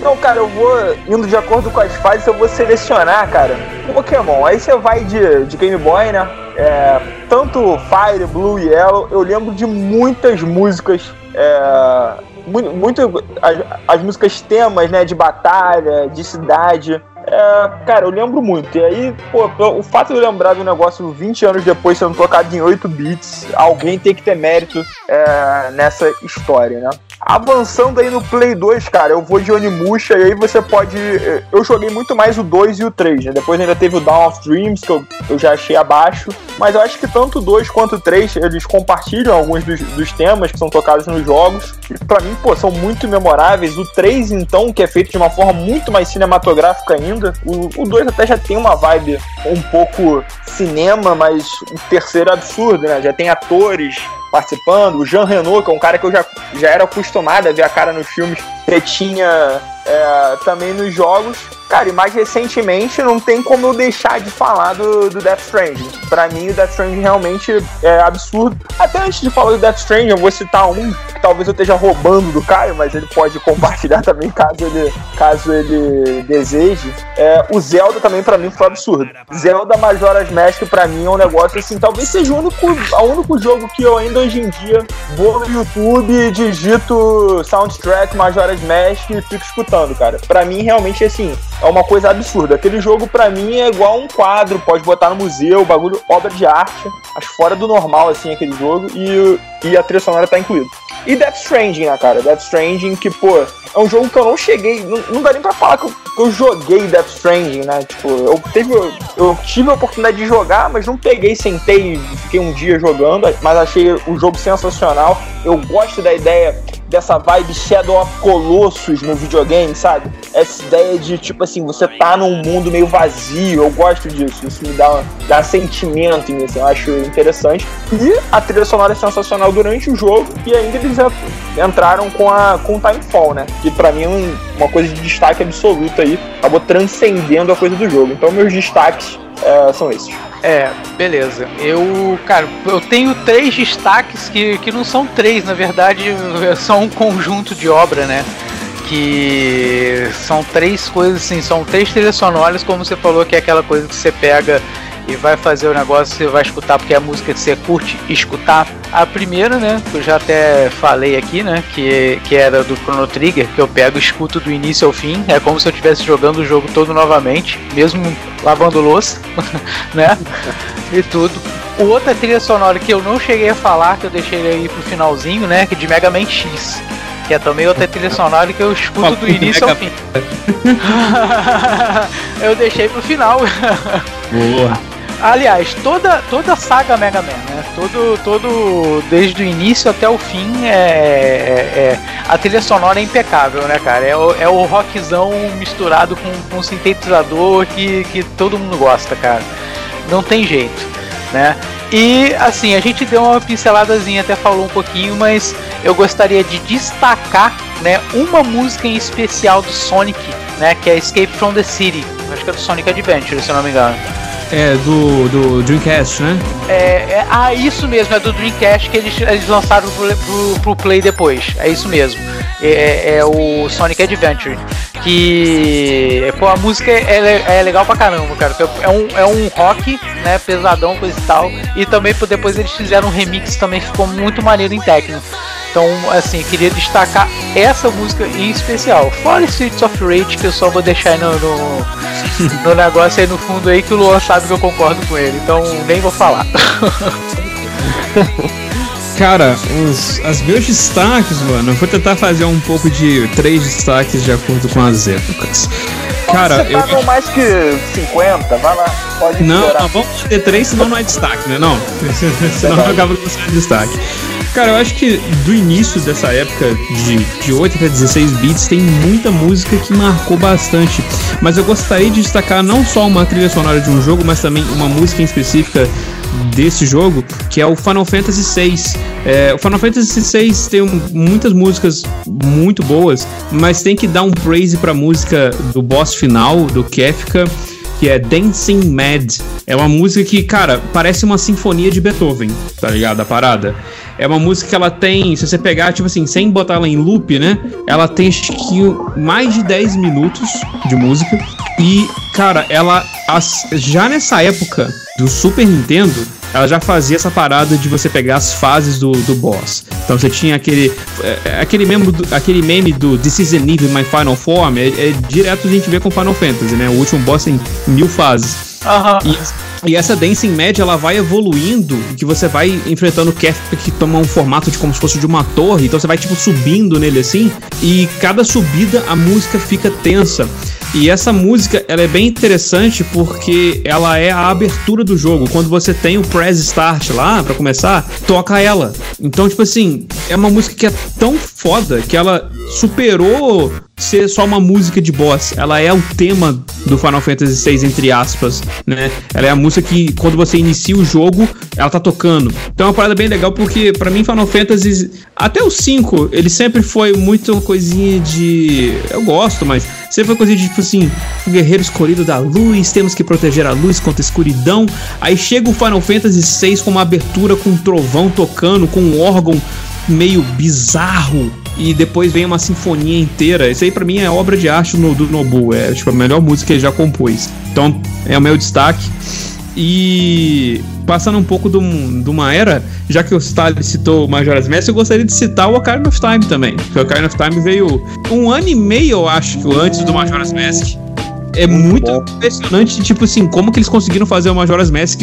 Não, cara, eu vou indo de acordo com as fases, eu vou selecionar, cara, Pokémon. Aí você vai de, de Game Boy, né? É, tanto Fire, Blue e Yellow, eu lembro de muitas músicas. É, muito, muito as, as, músicas temas, né, de batalha, de cidade. É, cara, eu lembro muito. E aí, pô, o fato de eu lembrar do negócio 20 anos depois sendo tocado em 8 bits, alguém tem que ter mérito é, nessa história, né? Avançando aí no Play 2, cara, eu vou de Onimusha e aí você pode. Eu joguei muito mais o 2 e o 3, né? Depois ainda teve o Dawn of Dreams, que eu, eu já achei abaixo. Mas eu acho que tanto o 2 quanto o 3 eles compartilham alguns dos, dos temas que são tocados nos jogos. E pra mim, pô, são muito memoráveis. O 3, então, que é feito de uma forma muito mais cinematográfica ainda. O, o 2 até já tem uma vibe um pouco cinema, mas o terceiro é absurdo, né? Já tem atores participando. O Jean Renault, que é um cara que eu já, já era acostumado a ver a cara nos filmes, tinha é, também nos jogos. Cara, e mais recentemente não tem como eu deixar de falar do, do Death Stranding. Pra mim, o Death Stranding realmente é absurdo. Até antes de falar do Death Stranding, eu vou citar um que talvez eu esteja roubando do Caio, mas ele pode compartilhar também caso ele, caso ele deseje. É, o Zelda também pra mim foi absurdo. Zelda Majora's Mask pra mim é um negócio assim, talvez seja o único, o único jogo que eu ainda hoje em dia vou no YouTube, digito soundtrack Majora's Mask e fico escutando, cara. Pra mim, realmente, assim, é uma coisa absurda. Aquele jogo, para mim, é igual um quadro, pode botar no museu, bagulho, obra de arte. Acho fora do normal, assim, aquele jogo. E, e a trilha sonora tá incluída. E Death Stranding, né, cara? Death Stranding, que, pô, é um jogo que eu não cheguei. Não, não dá nem pra falar que eu, que eu, joguei Death Stranding, né? Tipo, eu, teve, eu tive a oportunidade de jogar, mas não peguei, sentei fiquei um dia jogando. Mas achei o jogo sensacional. Eu gosto da ideia dessa vibe Shadow of Colossus no videogame, sabe? Essa ideia de, tipo assim, você tá num mundo meio vazio, eu gosto disso, isso me dá, dá sentimento assim, eu acho interessante. E a trilha sonora é sensacional durante o jogo, e ainda eles entraram com, a, com Timefall, né? Que pra mim é uma coisa de destaque absoluto aí, acabou transcendendo a coisa do jogo. Então meus destaques é, são esses. É, beleza. Eu, cara, eu tenho três destaques que, que não são três, na verdade, são um conjunto de obra, né? Que são três coisas assim, são três trilhas sonoras, como você falou, que é aquela coisa que você pega e vai fazer o negócio, você vai escutar porque é a música que você curte escutar. A primeira, né, que eu já até falei aqui, né, que, que era do Chrono Trigger, que eu pego e escuto do início ao fim, é como se eu estivesse jogando o jogo todo novamente, mesmo lavando louça, né, e tudo. O outra trilha sonora que eu não cheguei a falar, que eu deixei aí pro finalzinho, né, que é de Mega Man X que é também outra trilha sonora que eu escuto do início ao fim. eu deixei pro final. Boa. Aliás, toda, toda a saga Mega Man, né? Todo, todo, desde o início até o fim, é, é, é a trilha sonora é impecável, né, cara? É o, é o rockzão misturado com, com sintetizador que, que todo mundo gosta, cara. Não tem jeito, né? E assim, a gente deu uma pinceladazinha, até falou um pouquinho, mas eu gostaria de destacar, né, uma música em especial do Sonic, né, que é Escape from the City. Acho que é do Sonic Adventure, se eu não me engano. É, do, do Dreamcast, né? É, é, ah, isso mesmo, é do Dreamcast que eles, eles lançaram pro, pro, pro Play depois. É isso mesmo. É, é, é o Sonic Adventure. Que. Pô, a música é, é, legal pra caramba, cara. É um, é um rock, né? Pesadão, coisa e tal. E também depois eles fizeram um remix também, ficou muito maneiro em técnico. Então, assim, queria destacar essa música em especial. Fora Streets of Rage, que eu só vou deixar aí no, no, no negócio aí no fundo aí, que o Luan sabe que eu concordo com ele. Então, nem vou falar. Cara, os, as meus destaques, mano, eu vou tentar fazer um pouco de três destaques de acordo com as épocas. Cara, Você eu. mais que 50, vai lá, pode Não, não vamos ter três, senão não é destaque, né? Não. senão não acaba com ser destaque. Cara, eu acho que do início dessa época de, de 8 até 16 bits tem muita música que marcou bastante. Mas eu gostaria de destacar não só uma trilha sonora de um jogo, mas também uma música em específica desse jogo, que é o Final Fantasy VI. É, o Final Fantasy VI tem muitas músicas muito boas, mas tem que dar um praise pra música do boss final, do Kefka que é Dancing Mad. É uma música que, cara, parece uma sinfonia de Beethoven, tá ligado? A parada. É uma música que ela tem, se você pegar, tipo assim, sem botar ela em loop, né? Ela tem acho que mais de 10 minutos de música. E, cara, ela já nessa época do Super Nintendo, ela já fazia essa parada de você pegar as fases do, do boss. Então você tinha aquele é, aquele, meme do, aquele meme do This is an My Final Form, é, é, direto a gente vê com Final Fantasy, né? O último boss tem mil fases. Uhum. E, essa Dancing Mad ela vai evoluindo, que você vai enfrentando Kefka que toma um formato de como se fosse de uma torre, então você vai tipo subindo nele assim, e cada subida a música fica tensa. E essa música, ela é bem interessante porque ela é a abertura do jogo. Quando você tem o press start lá para começar, toca ela. Então, tipo assim, é uma música que é tão foda que ela superou ser só uma música de boss. Ela é o tema do Final Fantasy VI, entre aspas, né? Ela é a música que, quando você inicia o jogo, ela tá tocando. Então é uma parada bem legal, porque para mim Final Fantasy, até o 5, ele sempre foi muito coisinha de... Eu gosto, mas sempre foi coisa de, tipo assim, o guerreiro escolhido da luz, temos que proteger a luz contra a escuridão. Aí chega o Final Fantasy VI com uma abertura com um trovão tocando, com um órgão meio bizarro e depois vem uma sinfonia inteira. Isso aí para mim é obra de arte no, do Nobu, é tipo a melhor música que ele já compôs. Então é o meu destaque. E passando um pouco de, um, uma era, já que o Stalin citou Majora's Mask, eu gostaria de citar o Ocarina of Time também. Porque o Ocarina of Time veio um ano e meio, eu acho, antes do Majora's Mask é muito, muito impressionante, tipo assim, como que eles conseguiram fazer o Majora's Mask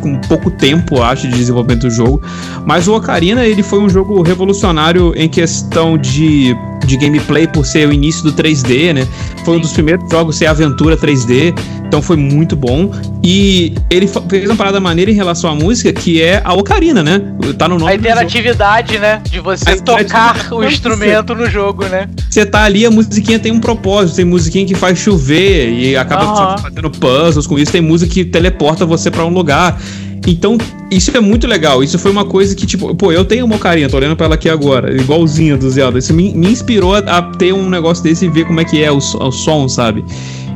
com pouco tempo, acho, de desenvolvimento do jogo. Mas o Ocarina, ele foi um jogo revolucionário em questão de, de gameplay por ser o início do 3D, né? Foi um dos primeiros jogos ser aventura 3D, então foi muito bom. E ele fez uma parada maneira em relação à música, que é a ocarina, né? Tá no nome A interatividade, né? De você tocar o instrumento no jogo, né? Você tá ali, a musiquinha tem um propósito, tem musiquinha que faz chover e acaba uhum. fazendo puzzles com isso, tem música que teleporta você para um lugar. Então, isso é muito legal. Isso foi uma coisa que, tipo, pô, eu tenho uma carinha, tô olhando pra ela aqui agora, igualzinha do Zelda. Isso me, me inspirou a, a, ter um negócio desse e ver como é que é o, o som, sabe?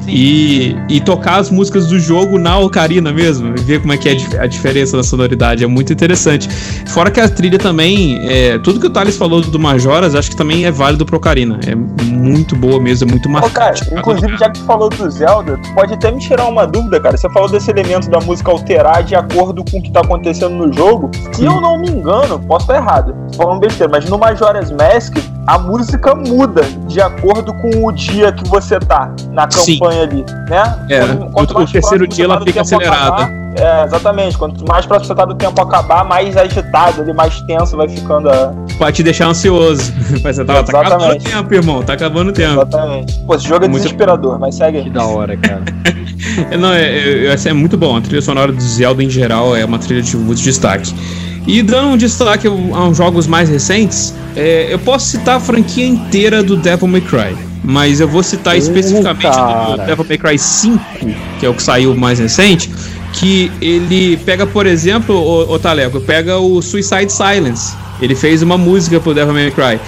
E, e tocar as músicas do jogo na ocarina mesmo, ver como é que é a diferença da sonoridade, é muito interessante. Fora que a trilha também, é, tudo que o Thales falou do Majoras, acho que também é válido pro Ocarina. É muito boa mesmo, é muito marcante. cara, inclusive, já que tu falou do Zelda, pode até me tirar uma dúvida, cara. Você falou desse elemento da música alterar de acordo com o que tá acontecendo no jogo. Se eu não me engano, posso estar errado, falando besteira, mas no Majora's Mask, a música muda de acordo com o dia que você tá na campanha Sim. ali, né? É, quanto, o terceiro dia ela fica acelerada. Acabar, é, exatamente. Quanto mais próximo você tá do tempo acabar, mais agitado, ali, mais tenso vai ficando a... Pode te deixar ansioso. Você tá, tá acabando o tempo, irmão. Tá acabando o tempo. Exatamente. Pô, esse jogo é muito... desesperador, mas segue aí. Que da hora, cara. Não, é, é, é, é muito bom. A trilha sonora do Zelda em geral é uma trilha de muito destaque. E dando um destaque a uns jogos mais recentes, é, eu posso citar a franquia inteira do Devil May Cry. Mas eu vou citar especificamente do Devil May Cry 5, que é o que saiu mais recente, que ele pega, por exemplo, o, o Talego, pega o Suicide Silence. Ele fez uma música pro Devil May Cry.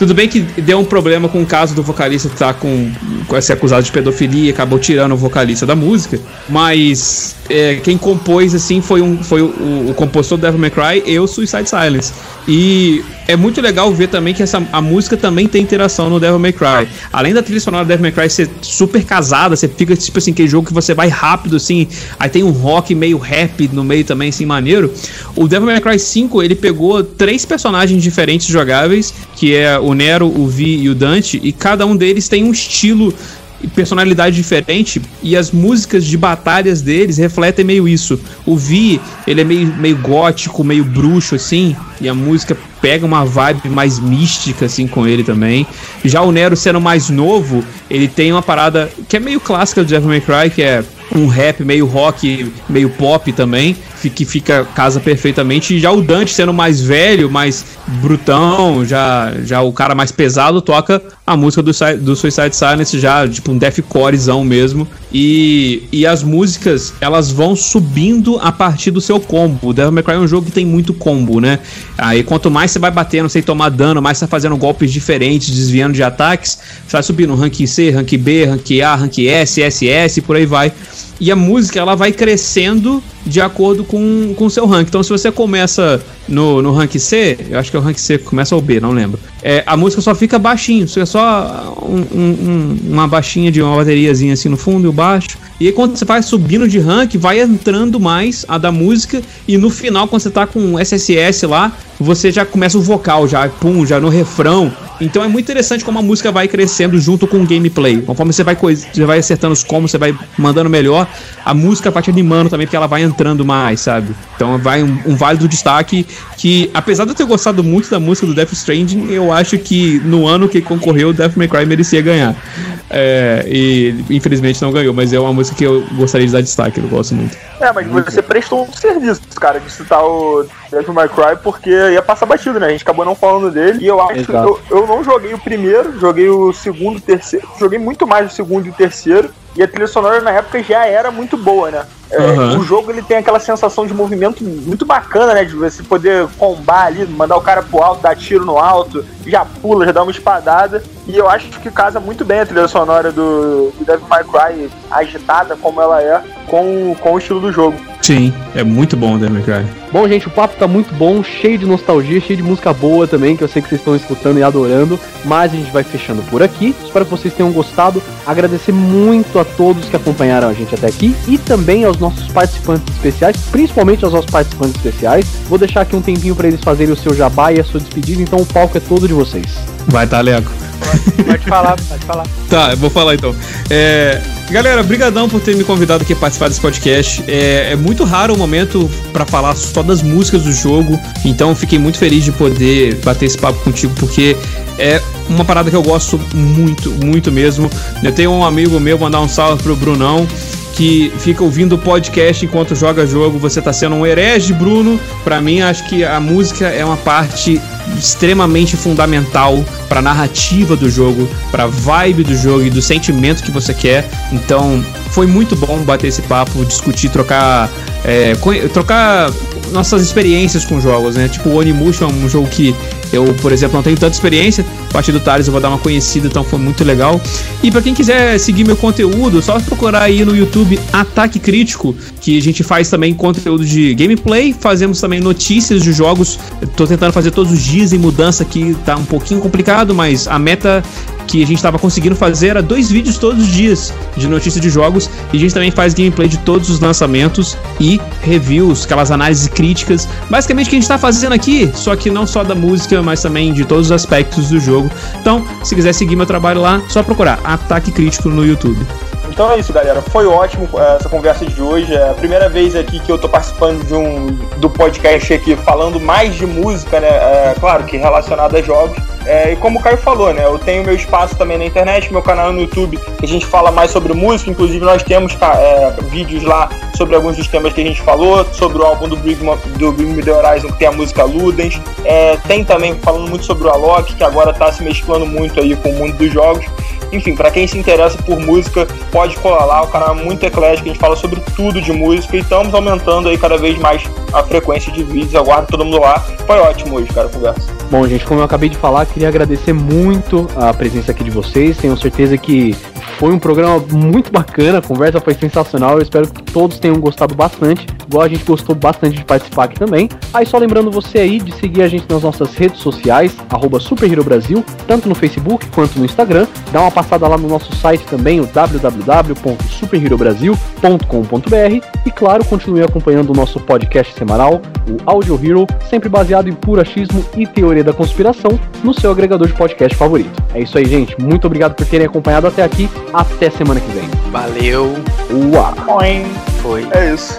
Tudo bem que deu um problema com o caso do vocalista que tá com, com ser acusado de pedofilia acabou tirando o vocalista da música, mas é, quem compôs assim foi, um, foi o, o compositor do Devil May Cry e o Suicide Silence. E é muito legal ver também que essa, a música também tem interação no Devil May Cry. Além da trilha sonora do Devil May Cry ser super casada, você fica tipo assim, aquele jogo que você vai rápido assim, aí tem um rock meio rap no meio também, assim, maneiro. O Devil May Cry 5, ele pegou três personagens diferentes jogáveis, que é o Nero, o Vi e o Dante, e cada um deles tem um estilo e personalidade diferente e as músicas de batalhas deles refletem meio isso. O Vi, ele é meio, meio gótico, meio bruxo assim, e a música pega uma vibe mais mística assim com ele também. Já o Nero sendo mais novo, ele tem uma parada que é meio clássica do Devil May Cry, que é um rap meio rock, meio pop também, que fica casa perfeitamente. E já o Dante sendo mais velho, mais brutão, já, já o cara mais pesado, toca a música do, do Suicide Silence, já tipo um deathcorezão mesmo. E, e as músicas, elas vão subindo a partir do seu combo. O Devil May Cry é um jogo que tem muito combo, né? Aí quanto mais você vai batendo sem tomar dano, mais você vai fazendo golpes diferentes, desviando de ataques, você vai subindo rank C, rank B, rank A, rank S, SS, por aí vai. E a música ela vai crescendo de acordo com o seu rank. Então, se você começa no, no rank C, eu acho que é o rank C que começa o B, não lembro. É, a música só fica baixinho, fica só um, um, uma baixinha de uma bateriazinha assim no fundo e o baixo. E aí, quando você vai subindo de rank, vai entrando mais a da música. E no final, quando você tá com SSS lá, você já começa o vocal, já, pum, já no refrão. Então é muito interessante como a música vai crescendo junto com o gameplay. Conforme você vai, você vai acertando os combos, você vai mandando melhor, a música vai te animando também, porque ela vai entrando mais, sabe? Então vai um, um válido destaque que, apesar de eu ter gostado muito da música do Death Stranding, eu acho que no ano que concorreu, o Death May Cry merecia ganhar. É, e infelizmente não ganhou, mas é uma música que eu gostaria de dar destaque, eu gosto muito. É, mas você prestou um serviço, cara, de citar o Devil May Cry, porque ia passar batido, né? A gente acabou não falando dele. E eu acho que eu, eu não joguei o primeiro, joguei o segundo, o terceiro. Joguei muito mais o segundo e o terceiro. E a trilha sonora na época já era muito boa, né? É, uhum. O jogo ele tem aquela sensação de movimento muito bacana, né? De você poder combar ali, mandar o cara pro alto, dar tiro no alto, já pula, já dá uma espadada. E eu acho que casa muito bem a trilha sonora do, do Devil May Cry, agitada como ela é, com, com o estilo do jogo. Sim, é muito bom o Devil Cry. Bom, gente, o papo tá muito bom, cheio de nostalgia, cheio de música boa também, que eu sei que vocês estão escutando e adorando. Mas a gente vai fechando por aqui. Espero que vocês tenham gostado. Agradecer muito a todos que acompanharam a gente até aqui e também aos nossos participantes especiais, principalmente aos nossos participantes especiais. Vou deixar aqui um tempinho para eles fazerem o seu jabá e a sua despedida, então o palco é todo de vocês. Vai, Taleco. Pode falar, pode falar. Tá, eu vou falar então. É, galera, brigadão por ter me convidado aqui a participar desse podcast. É, é muito raro o momento para falar só das músicas do jogo, então fiquei muito feliz de poder bater esse papo contigo, porque é uma parada que eu gosto muito, muito mesmo. Eu tenho um amigo meu, mandar um salve pro Brunão, que fica ouvindo o podcast enquanto joga jogo, você tá sendo um herege, Bruno. Para mim, acho que a música é uma parte extremamente fundamental para narrativa do jogo, para vibe do jogo e do sentimento que você quer. Então, foi muito bom bater esse papo, discutir, trocar é, trocar nossas experiências com jogos, né? Tipo, o Onimusha é um jogo que eu, por exemplo, não tenho tanta experiência. A partir do Thales eu vou dar uma conhecida, então foi muito legal. E para quem quiser seguir meu conteúdo, só procurar aí no YouTube Ataque Crítico, que a gente faz também conteúdo de gameplay, fazemos também notícias de jogos. Tô tentando fazer todos os dias em mudança que tá um pouquinho complicado, mas a meta que a gente estava conseguindo fazer era dois vídeos todos os dias de notícia de jogos e a gente também faz gameplay de todos os lançamentos e reviews, aquelas análises críticas. Basicamente o que a gente está fazendo aqui, só que não só da música, mas também de todos os aspectos do jogo. Então, se quiser seguir meu trabalho lá, só procurar Ataque Crítico no YouTube. Então é isso, galera. Foi ótimo eh, essa conversa de hoje. É a primeira vez aqui que eu tô participando de um do podcast aqui falando mais de música, né? É, claro que relacionado a jogos. É, e como o Caio falou, né? Eu tenho meu espaço também na internet, meu canal no YouTube, que a gente fala mais sobre música. Inclusive, nós temos é, vídeos lá sobre alguns dos temas que a gente falou, sobre o álbum do Bring, do Bring Me The Horizon, que tem a música Ludens. É, tem também falando muito sobre o Alok, que agora tá se mesclando muito aí com o mundo dos jogos. Enfim, para quem se interessa por música, pode colar lá, o canal é muito eclético, a gente fala sobre tudo de música e estamos aumentando aí cada vez mais a frequência de vídeos. Aguardo todo mundo lá. Foi ótimo hoje, cara, a conversa. Bom, gente, como eu acabei de falar, queria agradecer muito a presença aqui de vocês. Tenho certeza que foi um programa muito bacana, a conversa foi sensacional. Eu espero que todos tenham gostado bastante, igual a gente gostou bastante de participar aqui também. Aí só lembrando você aí de seguir a gente nas nossas redes sociais, arroba Super Hero Brasil, tanto no Facebook quanto no Instagram. Dá uma passada lá no nosso site também, o www.superherobrasil.com.br e claro, continue acompanhando o nosso podcast semanal, o Audio Hero, sempre baseado em puro achismo e teoria da conspiração, no seu agregador de podcast favorito. É isso aí, gente. Muito obrigado por terem acompanhado até aqui. Até semana que vem. Valeu. Uau. Foi. É isso.